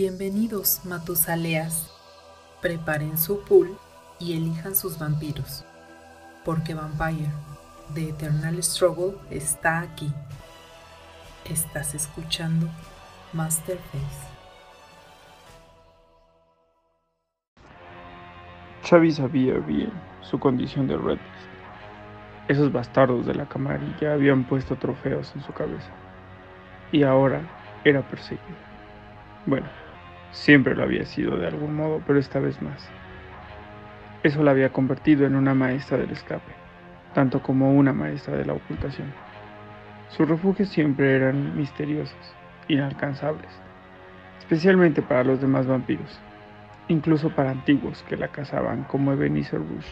Bienvenidos, Matusaleas. Preparen su pool y elijan sus vampiros, porque Vampire, The Eternal Struggle, está aquí. Estás escuchando Masterface. Xavi sabía bien su condición de Red Esos bastardos de la camarilla habían puesto trofeos en su cabeza. Y ahora era perseguido. Bueno, siempre lo había sido de algún modo, pero esta vez más. Eso la había convertido en una maestra del escape, tanto como una maestra de la ocultación. Sus refugios siempre eran misteriosos, inalcanzables, especialmente para los demás vampiros, incluso para antiguos que la cazaban como Ebenezer Rush,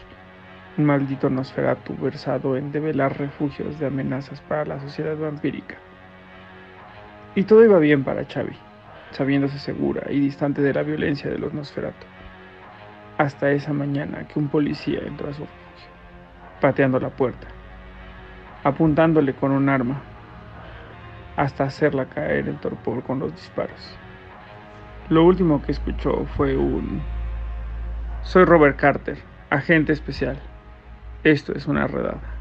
un maldito Nosferatu versado en develar refugios de amenazas para la sociedad vampírica. Y todo iba bien para Xavi, sabiéndose segura y distante de la violencia de los Nosferatu. Hasta esa mañana que un policía entró a su refugio, pateando la puerta, apuntándole con un arma, hasta hacerla caer en torpor con los disparos. Lo último que escuchó fue un... Soy Robert Carter, agente especial. Esto es una redada.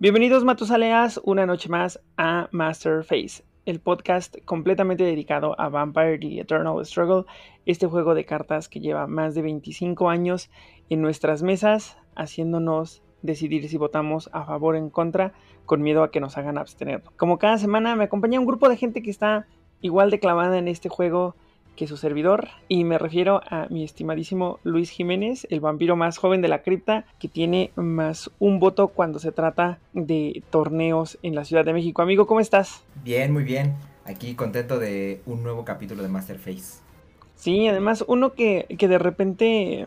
Bienvenidos Matusaleas una noche más a Master Face, el podcast completamente dedicado a Vampire The Eternal Struggle, este juego de cartas que lleva más de 25 años en nuestras mesas, haciéndonos decidir si votamos a favor o en contra, con miedo a que nos hagan abstener. Como cada semana me acompaña un grupo de gente que está igual de clavada en este juego que su servidor, y me refiero a mi estimadísimo Luis Jiménez, el vampiro más joven de la cripta, que tiene más un voto cuando se trata de torneos en la Ciudad de México. Amigo, ¿cómo estás? Bien, muy bien. Aquí contento de un nuevo capítulo de Masterface. Sí, además uno que, que de repente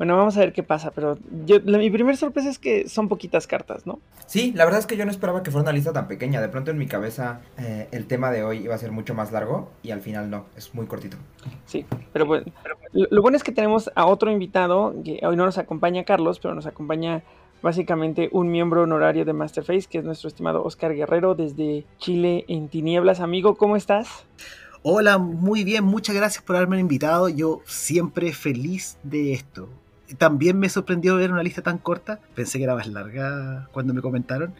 bueno, vamos a ver qué pasa, pero yo, mi primera sorpresa es que son poquitas cartas, ¿no? Sí, la verdad es que yo no esperaba que fuera una lista tan pequeña. De pronto en mi cabeza eh, el tema de hoy iba a ser mucho más largo y al final no, es muy cortito. Sí, pero bueno, lo, bueno es que tenemos a otro invitado, que hoy no nos acompaña Carlos, pero nos acompaña básicamente un miembro honorario de Masterface, que es nuestro estimado Oscar Guerrero desde Chile en Tinieblas. Amigo, ¿cómo estás? Hola, muy bien, muchas gracias por haberme invitado. Yo siempre feliz de esto también me sorprendió ver una lista tan corta. Pensé que era más larga cuando me comentaron.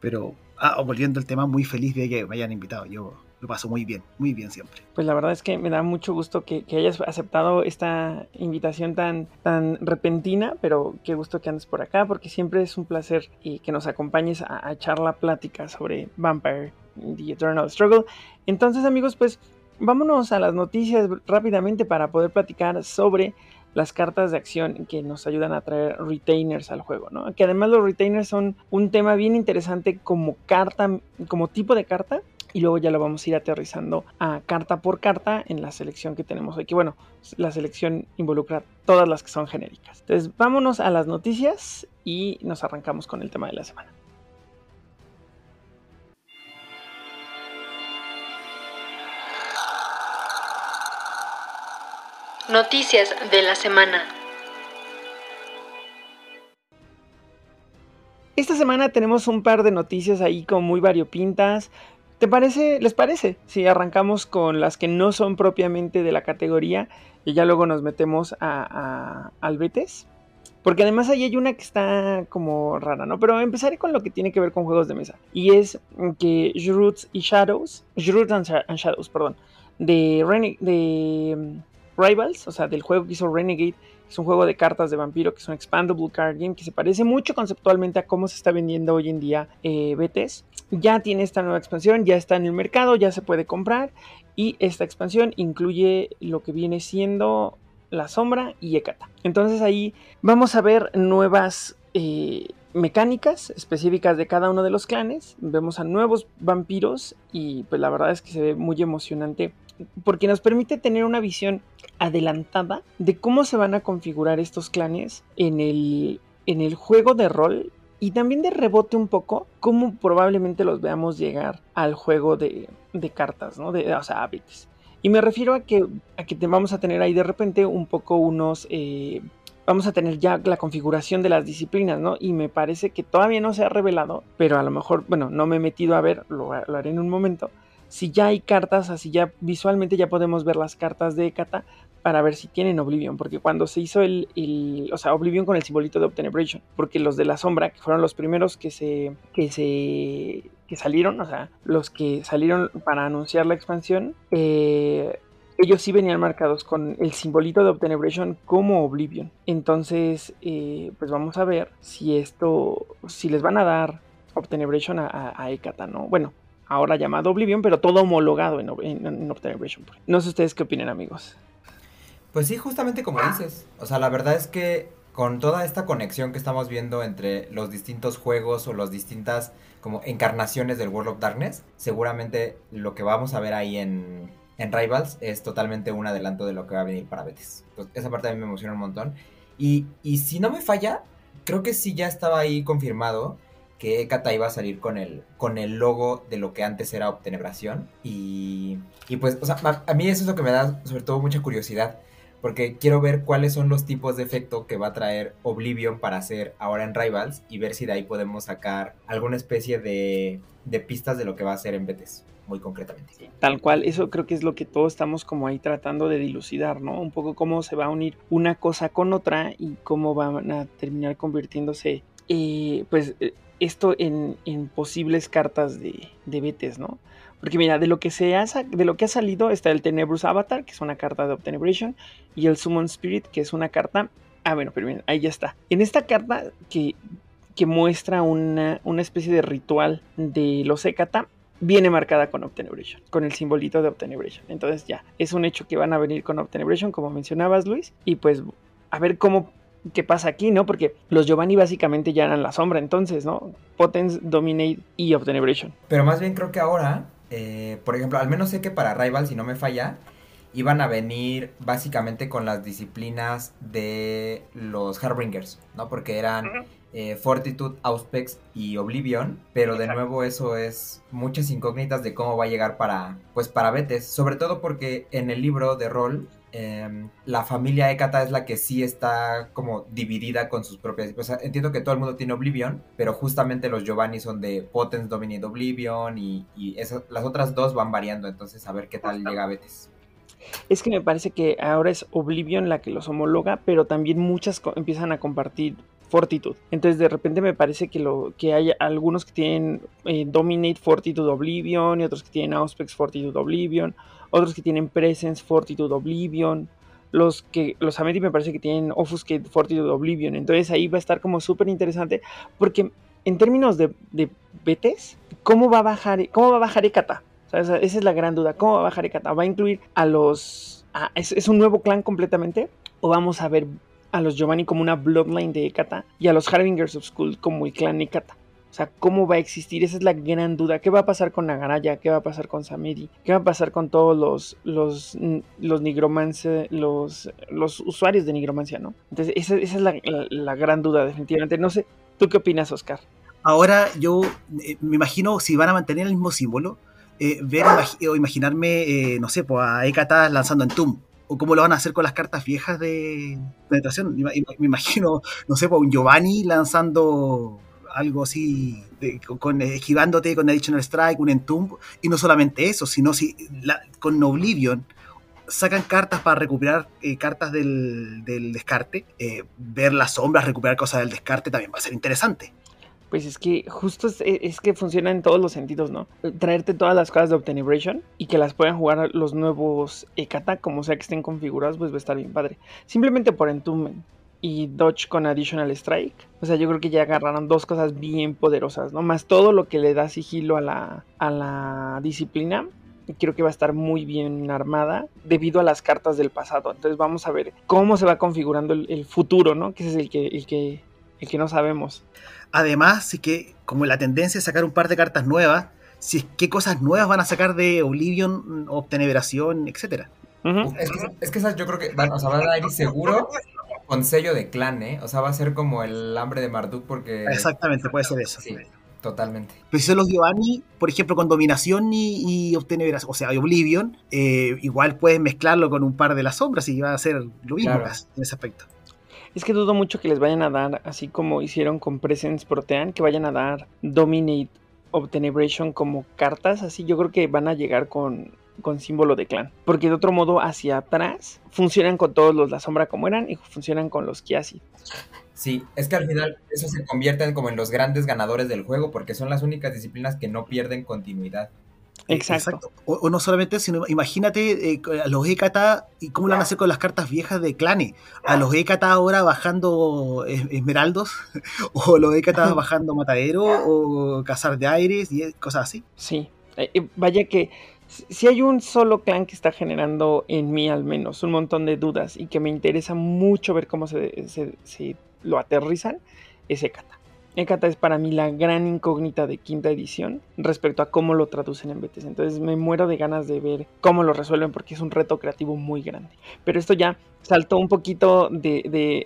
Pero ah, volviendo al tema, muy feliz de que me hayan invitado. Yo lo paso muy bien, muy bien siempre. Pues la verdad es que me da mucho gusto que, hayas aceptado esta invitación tan, tan repentina, pero qué gusto que andes por acá, porque siempre es un placer y que nos acompañes a, a echar la plática sobre Vampire, The Eternal Struggle. Entonces amigos, pues vámonos a las noticias rápidamente para poder platicar sobre las cartas de acción que nos ayudan a traer retainers al juego, ¿no? Que además los retainers son un tema bien interesante como carta, como tipo de carta, y luego ya lo vamos a ir aterrizando a carta por carta en la selección que tenemos hoy. Que bueno, la selección involucra todas las que son genéricas. Entonces, vámonos a las noticias y nos arrancamos con el tema de la semana. Noticias de la semana. Esta semana tenemos un par de noticias ahí con muy variopintas. ¿Te parece? ¿Les parece? Si arrancamos con las que no son propiamente de la categoría y ya luego nos metemos a, al Betes. Porque además ahí hay una que está como rara, ¿no? Pero empezaré con lo que tiene que ver con juegos de mesa. Y es que Roots y Shadows, Roots and, Shadows, perdón, de, de Rivals, o sea, del juego que hizo Renegade, es un juego de cartas de vampiro, que es un expandable card game, que se parece mucho conceptualmente a cómo se está vendiendo hoy en día eh, BTS. Ya tiene esta nueva expansión, ya está en el mercado, ya se puede comprar. Y esta expansión incluye lo que viene siendo la sombra y Ekata. Entonces ahí vamos a ver nuevas eh, mecánicas específicas de cada uno de los clanes. Vemos a nuevos vampiros y pues la verdad es que se ve muy emocionante porque nos permite tener una visión adelantada de cómo se van a configurar estos clanes en el, en el juego de rol y también de rebote un poco cómo probablemente los veamos llegar al juego de, de cartas, ¿no? De, o sea, hábitos. Y me refiero a que, a que vamos a tener ahí de repente un poco unos... Eh, vamos a tener ya la configuración de las disciplinas, ¿no? Y me parece que todavía no se ha revelado, pero a lo mejor, bueno, no me he metido a ver, lo, lo haré en un momento, si ya hay cartas, así ya visualmente ya podemos ver las cartas de Ekata para ver si tienen Oblivion, porque cuando se hizo el, o sea, Oblivion con el simbolito de Obtenebration, porque los de la sombra, que fueron los primeros que se, que se, que salieron, o sea, los que salieron para anunciar la expansión, eh, ellos sí venían marcados con el simbolito de Obtenebration como Oblivion. Entonces, eh, pues vamos a ver si esto, si les van a dar Obtenebration a, a, a ¿no? Bueno, ahora llamado Oblivion, pero todo homologado en, en, en. No sé ustedes qué opinan, amigos. Pues sí, justamente como dices. O sea, la verdad es que con toda esta conexión que estamos viendo entre los distintos juegos o las distintas como encarnaciones del World of Darkness, seguramente lo que vamos a ver ahí en, en Rivals es totalmente un adelanto de lo que va a venir para Betis. Entonces, esa parte a mí me emociona un montón. Y, y si no me falla, creo que sí ya estaba ahí confirmado que Ekata iba a salir con el, con el logo de lo que antes era Obtenebración. Y, y pues, o sea, a, mí eso es lo que me da sobre todo mucha curiosidad porque quiero ver cuáles son los tipos de efecto que va a traer Oblivion para hacer ahora en Rivals y ver si de ahí podemos sacar alguna especie de, de pistas de lo que va a hacer en Betes, muy concretamente. Tal cual, eso creo que es lo que todos estamos como ahí tratando de dilucidar, ¿no? Un poco cómo se va a unir una cosa con otra y cómo van a terminar convirtiéndose, eh, pues, esto en, en, posibles cartas de, de Betes, ¿no? Porque mira, de lo que se ha, de lo que ha salido está el Tenebrous Avatar, que es una carta de Obtenebration, y el Summon Spirit, que es una carta. Ah, bueno, pero bien, ahí ya está. En esta carta que, que muestra una, una especie de ritual de los Ekata, viene marcada con Obtenebration, con el simbolito de Obtenebration. Entonces ya, es un hecho que van a venir con Obtenebration, como mencionabas, Luis, y pues a ver cómo qué pasa aquí, ¿no? Porque los Giovanni básicamente ya eran la sombra, entonces, ¿no? Potence, Dominate y Obtenebration. Pero más bien creo que ahora eh, por ejemplo, al menos sé que para Rival, si no me falla, iban a venir básicamente con las disciplinas de los Harbingers, ¿no? Porque eran eh, Fortitude, Auspex y Oblivion, pero Exacto. de nuevo eso es muchas incógnitas de cómo va a llegar para, pues para Betes, sobre todo porque en el libro de rol eh, la familia Ekata es la que sí está como dividida con sus propias. O sea, entiendo que todo el mundo tiene Oblivion, pero justamente los Giovanni son de Potence, Dominate Oblivion y, las otras dos van variando. Entonces, a ver qué tal llega Betis. Es que me parece que ahora es Oblivion la que los homologa, pero también muchas empiezan a compartir Fortitude. Entonces de repente me parece que, lo, que hay algunos que tienen eh, Dominate Fortitude Oblivion y otros que tienen Auspex Fortitude Oblivion, otros que tienen Presence Fortitude Oblivion, los que los Ameti me parece que tienen Offuscate Fortitude Oblivion. Entonces ahí va a estar como súper interesante porque en términos de, de betes, ¿cómo va a bajar, cómo va a bajar Ekata? Esa, es la gran duda. ¿Cómo va a bajar Ekata? ¿Va a incluir a los... ¿es, ¿Es un nuevo clan completamente? ¿O vamos a ver a los Giovanni como una bloodline de Ekata y a los Harbingers of School como el clan Ekata. O sea, ¿cómo va a existir? Esa es la gran duda. ¿Qué va a pasar con Nagaraya? ¿Qué va a pasar con Samedi? ¿Qué va a pasar con todos los los, los los, los usuarios de nigromancia, no? Entonces, esa, esa es la, la, gran duda, definitivamente. No sé, ¿tú qué opinas, Oscar? Ahora, yo eh, me imagino si van a mantener el mismo símbolo, eh, ver o imaginarme, eh, no sé, pues a Ekata lanzando en Tum o cómo lo van a hacer con las cartas viejas de penetración. Me, imagino, no sé, un Giovanni lanzando algo así, de, con, esquivándote con Additional Strike, un Entomb, y no solamente eso, sino si con Oblivion sacan cartas para recuperar eh, cartas del, del descarte, eh, ver las sombras, recuperar cosas del descarte también va a ser interesante. Pues es que justo es, que funciona en todos los sentidos, ¿no? Traerte todas las cosas de Obtenebration y que las puedan jugar los nuevos Ekata, como sea que estén configurados, pues va a estar bien padre. Simplemente por Entombment y Dodge con Additional Strike. O sea, yo creo que ya agarraron dos cosas bien poderosas, ¿no? Más todo lo que le da sigilo a la, a la disciplina. Creo que va a estar muy bien armada debido a las cartas del pasado. Entonces vamos a ver cómo se va configurando el, el futuro, ¿no? Que ese es el que, el que, el que no sabemos. Además, sí que como la tendencia es sacar un par de cartas nuevas, si es qué cosas nuevas van a sacar de Oblivion, Obteneberación, etcétera. Uh -huh. Es que, es que esas yo creo que van, o sea, van a ir seguro con sello de clan, ¿eh? O sea, va a ser como el hambre de Marduk porque... Exactamente, puede ser eso. Sí, totalmente. Pero si son los Giovanni, por ejemplo, con Dominación y, y o sea, Oblivion, eh, igual puedes mezclarlo con un par de las sombras y va a ser lo mismo claro. en ese aspecto. Es que dudo mucho que les vayan a dar, así como hicieron con Presence Protean, que vayan a dar Dominate of Tenebration como cartas, así yo creo que van a llegar con, con símbolo de clan. Porque de otro modo, hacia atrás, funcionan con todos los La Sombra como eran y funcionan con los Kiasi. Sí, es que al final eso se convierten como en los grandes ganadores del juego porque son las únicas disciplinas que no pierden continuidad. Exacto. O, no solamente, sino imagínate eh, a los Ekata y cómo lo van a hacer con las cartas viejas de Clane. A los Ekata ahora bajando esmeraldos, o los Ekata bajando matadero, o cazar de aires y cosas así. Sí, eh, eh, vaya que si hay un solo clan que está generando en mí al menos un montón de dudas y que me interesa mucho ver cómo se, se lo aterrizan, es Ekata. Ekata es para mí la gran incógnita de quinta edición respecto a cómo lo traducen en BTS. Entonces me muero de ganas de ver cómo lo resuelven porque es un reto creativo muy grande. Pero esto ya saltó un poquito de,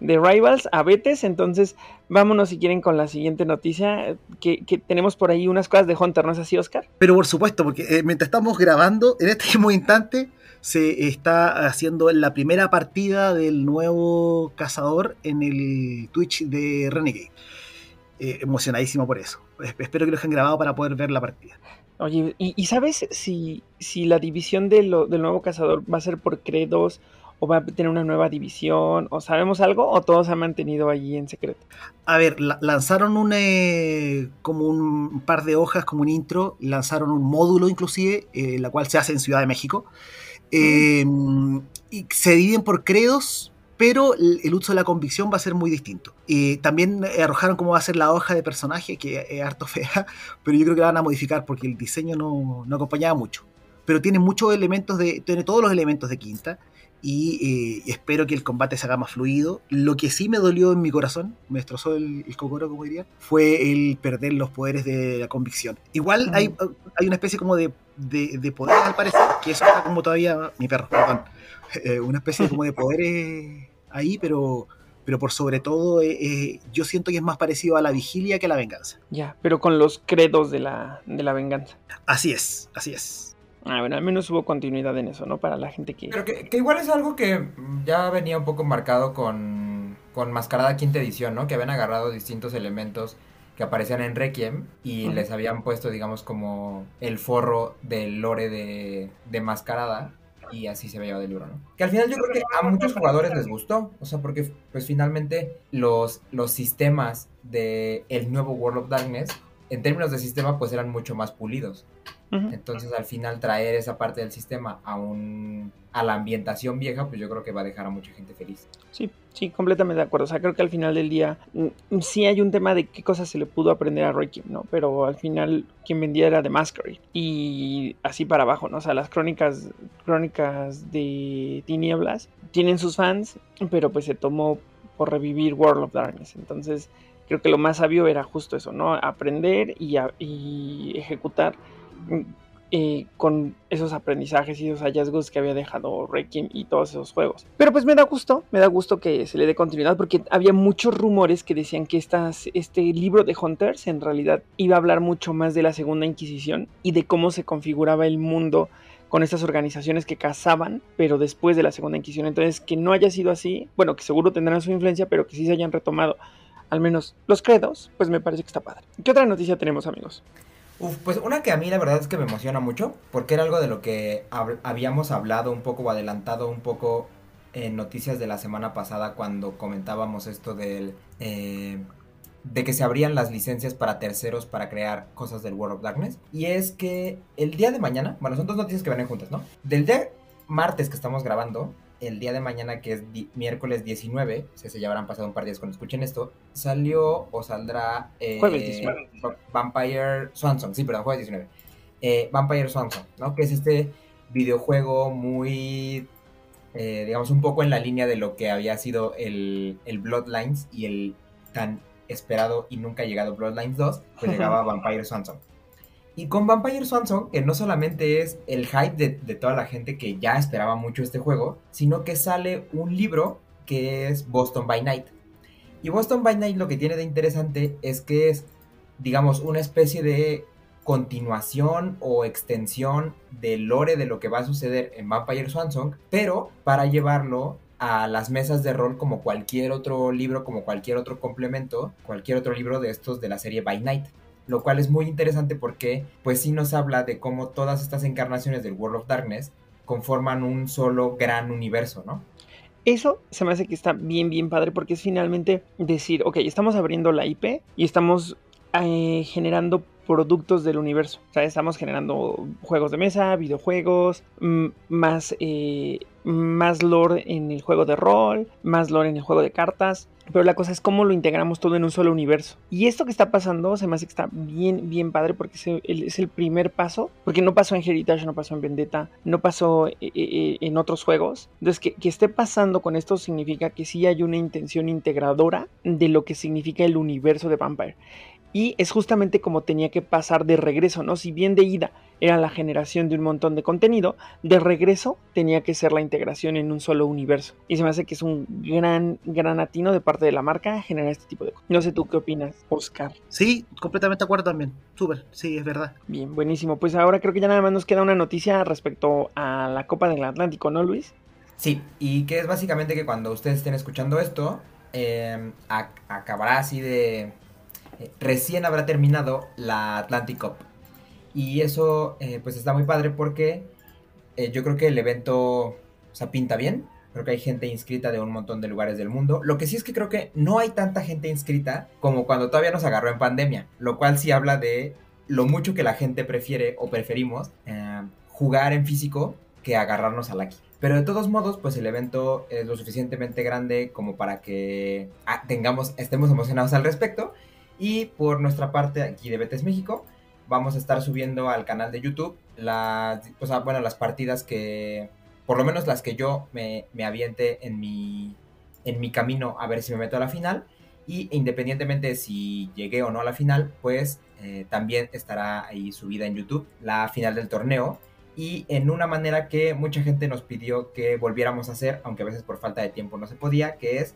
de, Rivals a Betes. Entonces vámonos si quieren con la siguiente noticia. Que, tenemos por ahí unas cosas de Hunter, ¿no es así, Oscar? Pero por supuesto, porque eh, mientras estamos grabando, en este mismo instante se está haciendo la primera partida del nuevo cazador en el Twitch de Renegade. Eh, emocionadísimo por eso. Espero que lo hayan grabado para poder ver la partida. Oye, ¿y, sabes si, si la división de lo, del nuevo cazador va a ser por credos o va a tener una nueva división? ¿O sabemos algo o todo se ha mantenido allí en secreto? A ver, lanzaron un, eh, como un par de hojas, como un intro, lanzaron un módulo inclusive, eh, la cual se hace en Ciudad de México. Mm. y se dividen por credos pero el uso de la convicción va a ser muy distinto. Y también arrojaron cómo va a ser la hoja de personaje, que es harto fea, pero yo creo que la van a modificar porque el diseño no, no acompañaba mucho. Pero tiene muchos elementos de, tiene todos los elementos de quinta y eh, espero que el combate se haga más fluido. Lo que sí me dolió en mi corazón, me destrozó el, el cocoro, como diría, fue el perder los poderes de la convicción. Igual hay, hay una especie como de, de, poder, al parecer, que eso está como todavía, mi perro, perdón, eh, una especie como de poderes ahí, pero, pero por sobre todo eh, eh, yo siento que es más parecido a la vigilia que a la venganza. Ya, pero con los credos de la, de la venganza. Así es, así es. Ah, bueno, al menos hubo continuidad en eso, ¿no? Para la gente que... Pero que, igual es algo que ya venía un poco marcado con, con Mascarada Quinta Edición, ¿no? Que habían agarrado distintos elementos que aparecían en Requiem y les habían puesto, digamos, como el forro del lore de, de Mascarada y así se veía del libro, ¿no? Que al final yo creo que a muchos jugadores les gustó, o sea, porque pues finalmente los, los sistemas de el nuevo World of Darkness, en términos de sistema, pues eran mucho más pulidos. Entonces, al final, traer esa parte del sistema a un a la ambientación vieja, pues yo creo que va a dejar a mucha gente feliz. Sí, sí, completamente de acuerdo. O sea, creo que al final del día mm, sí hay un tema de qué cosas se le pudo aprender a Roy Kim, ¿no? Pero al final quien vendía era The Masquerade. Y así para abajo, ¿no? O sea, las crónicas, crónicas de tinieblas tienen sus fans, pero pues se tomó por revivir World of Darkness. Entonces, creo que lo más sabio era justo eso, ¿no? Aprender y, y ejecutar con esos aprendizajes y esos hallazgos que había dejado Requiem y todos esos juegos. Pero pues me da gusto, me da gusto que se le dé continuidad porque había muchos rumores que decían que este libro de Hunters en realidad iba a hablar mucho más de la Segunda Inquisición y de cómo se configuraba el mundo con estas organizaciones que cazaban, pero después de la Segunda Inquisición. Entonces, que no haya sido así, bueno, que seguro tendrán su influencia, pero que sí se hayan retomado al menos los credos, pues me parece que está padre. ¿Qué otra noticia tenemos, amigos? Uf, pues una que a mí la verdad es que me emociona mucho, porque era algo de lo que habíamos hablado un poco o adelantado un poco en noticias de la semana pasada cuando comentábamos esto del... Eh, de que se abrían las licencias para terceros para crear cosas del World of Darkness. Y es que el día de mañana, bueno, son dos noticias que vienen juntas, ¿no? Del día martes que estamos grabando, el día de mañana, que es miércoles 19, si se ya habrán pasado un par de días cuando escuchen esto, salió o saldrá eh, jueves 19. Vampire Swanson, sí, perdón, jueves 19. Eh, Vampire Swanson, ¿no? Que es este videojuego muy, eh, digamos, un poco en la línea de lo que había sido el, el Bloodlines y el tan esperado y nunca llegado Bloodlines 2, pues llegaba Vampire Swanson. Y con Vampire Swanson, que no solamente es el hype de, toda la gente que ya esperaba mucho este juego, sino que sale un libro que es Boston by Night. Y Boston by Night lo que tiene de interesante es que es, digamos, una especie de continuación o extensión del lore de lo que va a suceder en Vampire Swanson, pero para llevarlo a las mesas de rol como cualquier otro libro, como cualquier otro complemento, cualquier otro libro de estos de la serie By Night. Lo cual es muy interesante porque pues sí nos habla de cómo todas estas encarnaciones del World of Darkness conforman un solo gran universo, ¿no? Eso se me hace que está bien, bien padre porque es finalmente decir, ok, estamos abriendo la IP y estamos eh, generando productos del universo. O sea, estamos generando juegos de mesa, videojuegos, más, eh, más lore en el juego de rol, más lore en el juego de cartas. Pero la cosa es cómo lo integramos todo en un solo universo. Y esto que está pasando se me hace que está bien, bien padre porque es el, primer paso. Porque no pasó en Heritage, no pasó en Vendetta, no pasó eh, eh, en otros juegos. Entonces, que, que esté pasando con esto significa que sí hay una intención integradora de lo que significa el universo de Vampire. Y es justamente como tenía que pasar de regreso, ¿no? Si bien de ida era la generación de un montón de contenido, de regreso tenía que ser la integración en un solo universo. Y se me hace que es un gran, gran atino de parte de la marca generar este tipo de cosas. No sé tú qué opinas, Oscar. Sí, completamente de acuerdo también. Súper, sí, es verdad. Bien, buenísimo. Pues ahora creo que ya nada más nos queda una noticia respecto a la Copa del Atlántico, ¿no, Luis? Sí, y que es básicamente que cuando ustedes estén escuchando esto, eh, acabará así de recién habrá terminado la Atlantic Cup. Y eso eh, pues está muy padre porque eh, yo creo que el evento o pinta bien. Creo que hay gente inscrita de un montón de lugares del mundo. Lo que sí es que creo que no hay tanta gente inscrita como cuando todavía nos agarró en pandemia. Lo cual sí habla de lo mucho que la gente prefiere o preferimos jugar en físico que agarrarnos al aquí. Pero de todos modos, pues el evento es lo suficientemente grande como para que ah, tengamos, estemos emocionados al respecto. Y por nuestra parte aquí de Betes México, vamos a estar subiendo al canal de YouTube las, bueno, las partidas que, por lo menos las que yo me, me aviente en mi, en mi camino a ver si me meto a la final. Y independientemente de si llegué o no a la final, pues eh, también estará ahí subida en YouTube la final del torneo. Y en una manera que mucha gente nos pidió que volviéramos a hacer, aunque a veces por falta de tiempo no se podía, que es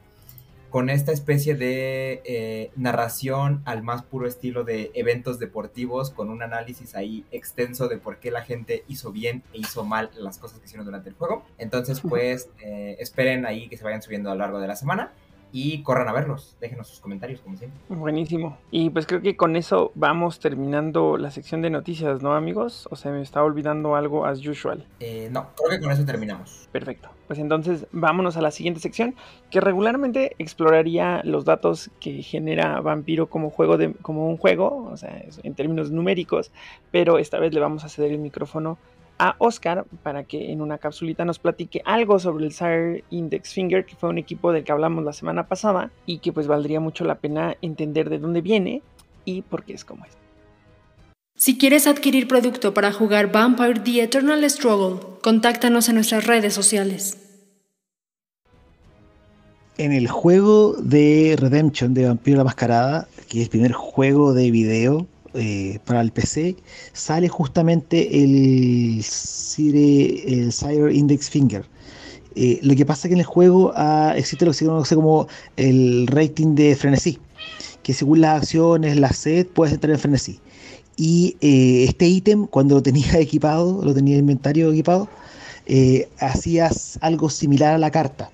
con esta especie de eh, narración al más puro estilo de eventos deportivos, con un análisis ahí extenso de por qué la gente hizo bien e hizo mal las cosas que hicieron durante el juego. Entonces, pues, eh, esperen ahí que se vayan subiendo a lo largo de la semana y corran a verlos. Déjenos sus comentarios, como siempre. Buenísimo. Y pues creo que con eso vamos terminando la sección de noticias, ¿no, amigos? O se me está olvidando algo as usual. Eh, no, creo que con eso terminamos. Perfecto. Pues entonces vámonos a la siguiente sección, que regularmente exploraría los datos que genera Vampiro como juego de, como un juego, o sea, en términos numéricos, pero esta vez le vamos a ceder el micrófono a Oscar para que en una capsulita nos platique algo sobre el Sire Index Finger, que fue un equipo del que hablamos la semana pasada y que pues valdría mucho la pena entender de dónde viene y por qué es como es. Si quieres adquirir producto para jugar Vampire The Eternal Struggle, contáctanos en nuestras redes sociales. En el juego de Redemption de Vampiro la Mascarada, que es el primer juego de video eh, para el PC, sale justamente el Sire, el Index Finger. Eh, lo que pasa es que en el juego ah, existe lo que se conoce como el rating de frenesí, que según las acciones, la sed, puedes entrar en frenesí. Y eh, este ítem, cuando lo tenías equipado, lo tenía en inventario equipado, hacías algo similar a la carta,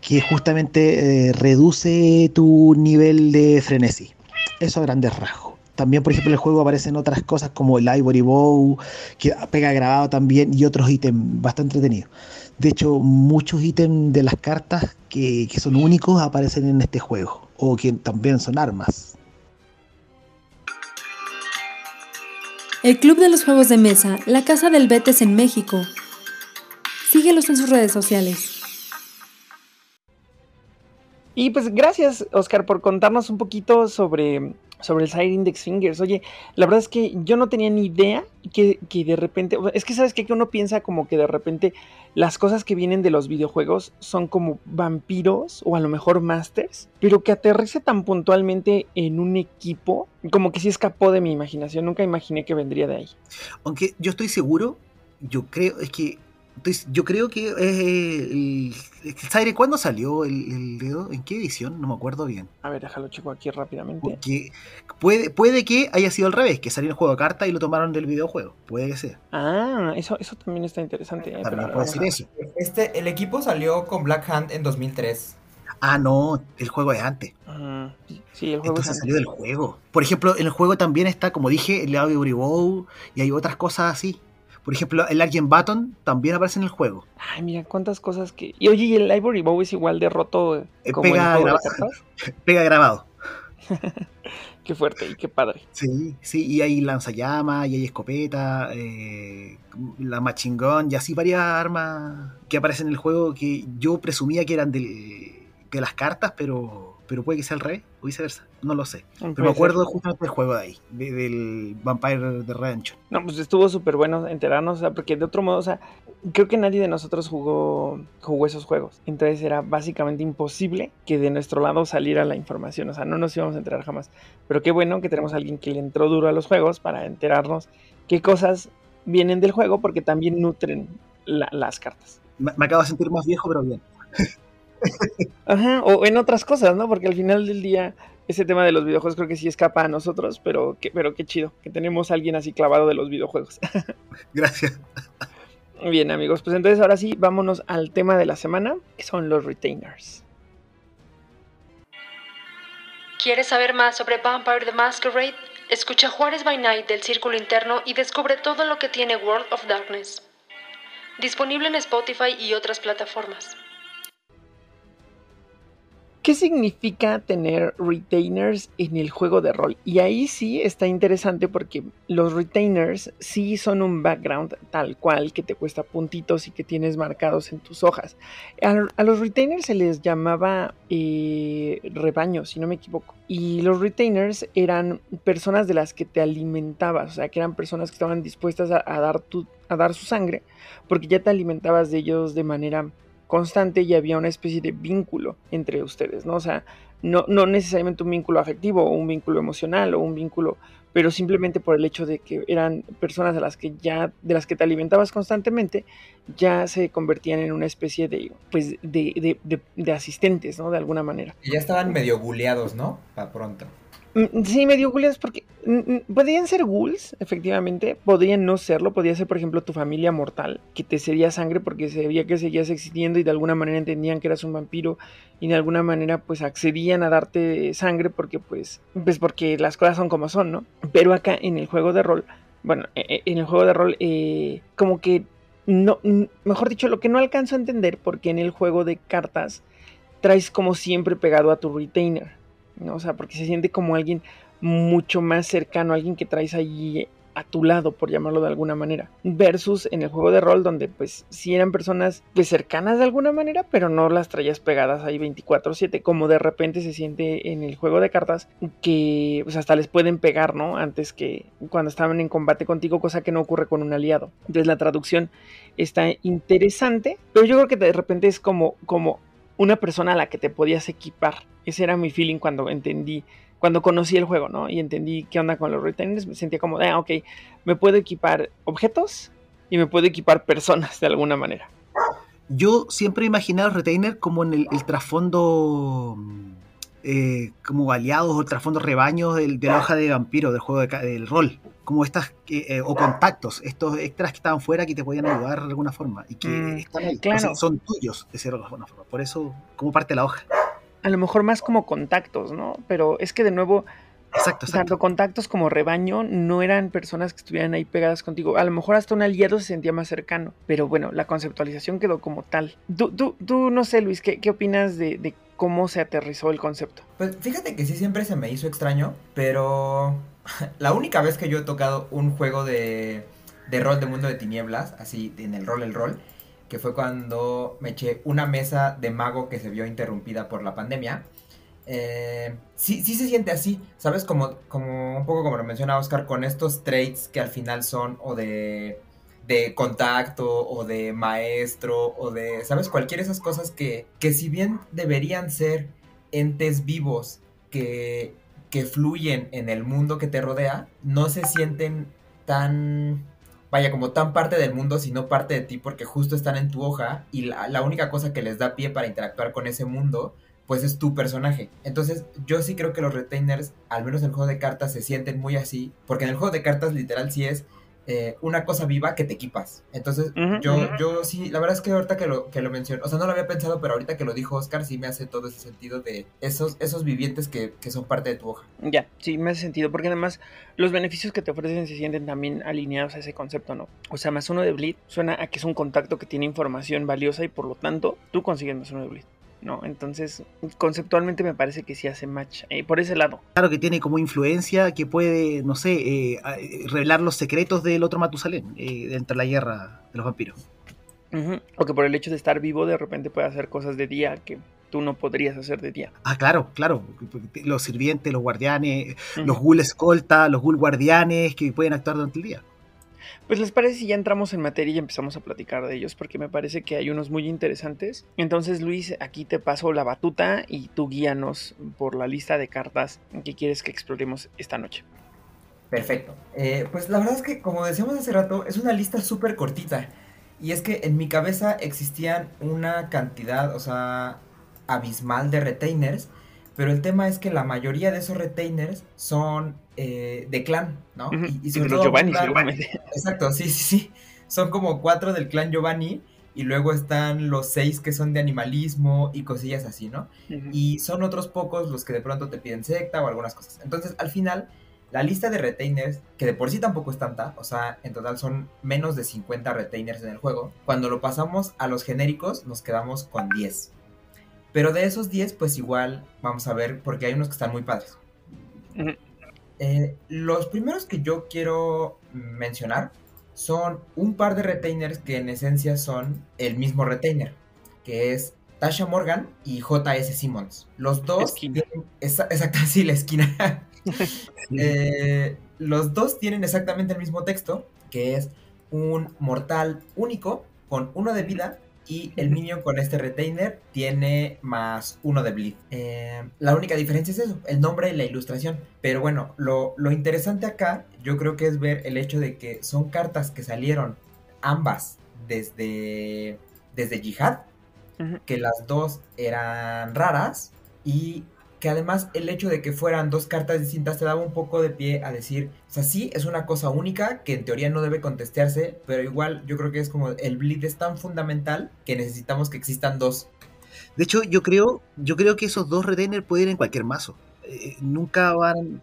que justamente reduce tu nivel de frenesí. Eso a grandes rasgos. También, por ejemplo, en el juego aparecen otras cosas como el Ivory Bow, que pega grabado también, y otros ítems bastante entretenidos. De hecho, muchos ítems de las cartas que, son únicos aparecen en este juego, o que también son armas. El Club de los Juegos de Mesa, la Casa del Betes en México. Síguelos en sus redes sociales. Y pues gracias, Oscar, por contarnos un poquito sobre sobre el Side Index Fingers. Oye, la verdad es que yo no tenía ni idea que, de repente, es que sabes que uno piensa como que de repente las cosas que vienen de los videojuegos son como vampiros o a lo mejor masters, pero que aterrice tan puntualmente en un equipo, como que sí escapó de mi imaginación, nunca imaginé que vendría de ahí. Aunque yo estoy seguro, yo creo, es que entonces, yo creo que el, el ¿cuándo salió el, dedo? ¿En qué edición? No me acuerdo bien. A ver, déjalo chico aquí rápidamente. Porque puede, puede que haya sido al revés, que salió el juego de carta y lo tomaron del videojuego. Puede que sea. Ah, eso, eso también está interesante. Eh, también puede decir eso. Este, el equipo salió con Black Hand en 2003. Ah, no, el juego es antes. Ah, sí, el juego Entonces es salió del juego. Por ejemplo, en el juego también está, como dije, el Ivory Bow y hay otras cosas así. Por ejemplo, el Argent Button también aparece en el juego. Ay, mira, cuántas cosas que. Y oye, ¿y el Ivory Bow es igual de roto eh, Eh, como pega el de grabado. Pega grabado. Qué fuerte y qué padre. Sí, sí, y hay lanzallamas, y hay escopeta, eh, la machine gun, y así varias armas que aparecen en el juego que yo presumía que eran del- de las cartas, pero, pero puede que sea al revés o viceversa, no lo sé. Pero me acuerdo justamente del juego de ahí, de- del Vampire de Redemption. No, pues estuvo súper bueno enterarnos, o sea, porque de otro modo, o sea, creo que nadie de nosotros jugó, jugó esos juegos. Entonces era básicamente imposible que de nuestro lado saliera la información, o sea, no nos íbamos a enterar jamás. Pero qué bueno que tenemos a alguien que le entró duro a los juegos para enterarnos qué cosas vienen del juego, porque también nutren la- las cartas. Me, me acabo de sentir más viejo, pero bien. Ajá, o en otras cosas, ¿no? Porque al final del día ese tema de los videojuegos creo que sí escapa a nosotros, pero, qué- pero qué chido que tenemos a alguien así clavado de los videojuegos. Gracias. Bien amigos, pues entonces ahora sí, vámonos al tema de la semana, que son los retainers. ¿Quieres saber más sobre Vampire the Masquerade? Escucha Juárez by Night del Círculo Interno y descubre todo lo que tiene World of Darkness. Disponible en Spotify y otras plataformas. ¿Qué significa tener retainers en el juego de rol? Y ahí sí está interesante porque los retainers sí son un background tal cual que te cuesta puntitos y que tienes marcados en tus hojas. A, los retainers se les llamaba eh, rebaño, si no me equivoco. Y los retainers eran personas de las que te alimentabas, o sea, que eran personas que estaban dispuestas a dar su sangre porque ya te alimentabas de ellos de manera constante y había una especie de vínculo entre ustedes, ¿no? O sea, no, no necesariamente un vínculo afectivo o un vínculo emocional o un vínculo, pero simplemente por el hecho de que eran personas de las que ya, de las que te alimentabas constantemente, ya se convertían en una especie de, pues, de, de, de, de asistentes, ¿no? De alguna manera. Y ya estaban medio buleados, ¿no? Para pronto. Mm, Sí, medio ghouls porque mm, mm, podrían ser ghouls, efectivamente, podrían no serlo, podría ser por ejemplo tu familia mortal, que te cedía sangre porque se veía que seguías existiendo y de alguna manera entendían que eras un vampiro y de alguna manera pues accedían a darte sangre porque pues, pues porque las cosas son como son, ¿no? Pero acá en el juego de rol, bueno, eh, eh, en el juego de rol eh, como que no, mejor dicho, lo que no alcanzo a entender porque en el juego de cartas traes como siempre pegado a tu retainer. ¿No? O sea, porque se siente como alguien mucho más cercano, alguien que traes ahí a tu lado, por llamarlo de alguna manera. Versus en el juego de rol, donde pues sí eran personas pues, cercanas de alguna manera, pero no las traías pegadas ahí 24/7, como de repente se siente en el juego de cartas, que pues hasta les pueden pegar, ¿no? Antes que cuando estaban en combate contigo, cosa que no ocurre con un aliado. Entonces la traducción está interesante, pero yo creo que de repente es como, como una persona a la que te podías equipar. Ese era mi feeling cuando entendí, cuando conocí el juego, ¿no? Y entendí qué onda con los retainers. Me sentía como, de, ah, ok, me puedo equipar objetos y me puedo equipar personas de alguna manera. Yo siempre he imaginado el retainer como en el, el trasfondo eh, como aliados o el trasfondo rebaños del- de la hoja de vampiro del juego de del rol. Como estas, eh, eh, o contactos, estos extras que estaban fuera que te podían ayudar de alguna forma y que Mm, están ahí. claro. O sea, son tuyos, de alguna forma. Por eso, como parte de la hoja. A lo mejor más como contactos, ¿no? Pero es que de nuevo, Exacto, exacto. tanto contactos como rebaño no eran personas que estuvieran ahí pegadas contigo. A lo mejor hasta un aliado se sentía más cercano. Pero bueno, la conceptualización quedó como tal. Tú, tú, tú no sé, Luis, ¿qué, qué opinas de, de cómo se aterrizó el concepto? Pues fíjate que sí siempre se me hizo extraño, pero la única vez que yo he tocado un juego de, de rol de mundo de tinieblas, así en el rol el rol, que fue cuando me eché una mesa de mago que se vio interrumpida por la pandemia. Eh, sí, sí se siente así, ¿sabes? Como, como un poco como lo menciona Oscar, con estos traits que al final son o de, de contacto o de maestro o de, ¿sabes? Cualquier de esas cosas que, que si bien deberían ser entes vivos que, que fluyen en el mundo que te rodea, no se sienten tan, vaya, como tan parte del mundo, sino parte de ti, porque justo están en tu hoja y la, la única cosa que les da pie para interactuar con ese mundo, pues es tu personaje. Entonces, yo sí creo que los retainers, al menos en el juego de cartas, se sienten muy así, porque en el juego de cartas literal sí es eh, una cosa viva que te equipas. Entonces, yo, yo sí, la verdad es que ahorita que lo, que lo menciono, o sea, no lo había pensado, pero ahorita que lo dijo Oscar, sí me hace todo ese sentido de esos, esos vivientes que, que son parte de tu hoja. Ya, sí, me hace sentido, porque además los beneficios que te ofrecen se sienten también alineados a ese concepto, ¿no? O sea, más uno de bleed suena a que es un contacto que tiene información valiosa y por lo tanto tú consigues más uno de bleed, ¿no? Entonces, conceptualmente me parece que sí hace match eh, por ese lado. Claro que tiene como influencia que puede, no sé, eh, eh, revelar los secretos del otro Matusalén eh, dentro de la guerra de los vampiros. O que por el hecho de estar vivo de repente puede hacer cosas de día que tú no podrías hacer de día. Ah, claro, claro. Los sirvientes, los guardianes, los ghoul escolta, los ghoul guardianes que pueden actuar durante el día. Pues les parece si ya entramos en materia y empezamos a platicar de ellos, porque me parece que hay unos muy interesantes. Entonces, Luis, aquí te paso la batuta y tú guíanos por la lista de cartas que quieres que exploremos esta noche. Perfecto. Eh, pues la verdad es que, como decíamos hace rato, es una lista súper cortita. Y es que en mi cabeza existían una cantidad, o sea, abismal de retainers. Pero el tema es que la mayoría de esos retainers son eh, de clan, ¿no? Y, y y sobre de los todo Giovanni, seguramente. Exacto, sí, sí, sí. Son como cuatro del clan Giovanni. Y luego están los seis que son de animalismo y cosillas así, ¿no? Y son otros pocos los que de pronto te piden secta o algunas cosas. Entonces, al final, la lista de retainers, que de por sí tampoco es tanta, o sea, en total son menos de 50 retainers en el juego, cuando lo pasamos a los genéricos nos quedamos con 10. Pero de esos 10, pues igual vamos a ver, porque hay unos que están muy padres. Eh, los primeros que yo quiero mencionar son un par de retainers que en esencia son el mismo retainer, que es Tasha Morgan y JS Simmons. Los dos Esquina. tienen esa- exacto, sí, la esquina. Eh, los dos tienen exactamente el mismo texto, que es un mortal único con uno de vida y el minion con este retainer tiene más uno de bleed. Eh, la única diferencia es eso, el nombre y la ilustración. Pero bueno, lo, lo interesante acá yo creo que es ver el hecho de que son cartas que salieron ambas desde, desde Jihad, que las dos eran raras y que además el hecho de que fueran dos cartas distintas te daba un poco de pie a decir, o sea, sí, es una cosa única que en teoría no debe contestearse, pero igual yo creo que es como el bleed es tan fundamental que necesitamos que existan dos. De hecho, yo creo, yo creo que esos dos retainers pueden ir en cualquier mazo. Eh, nunca van.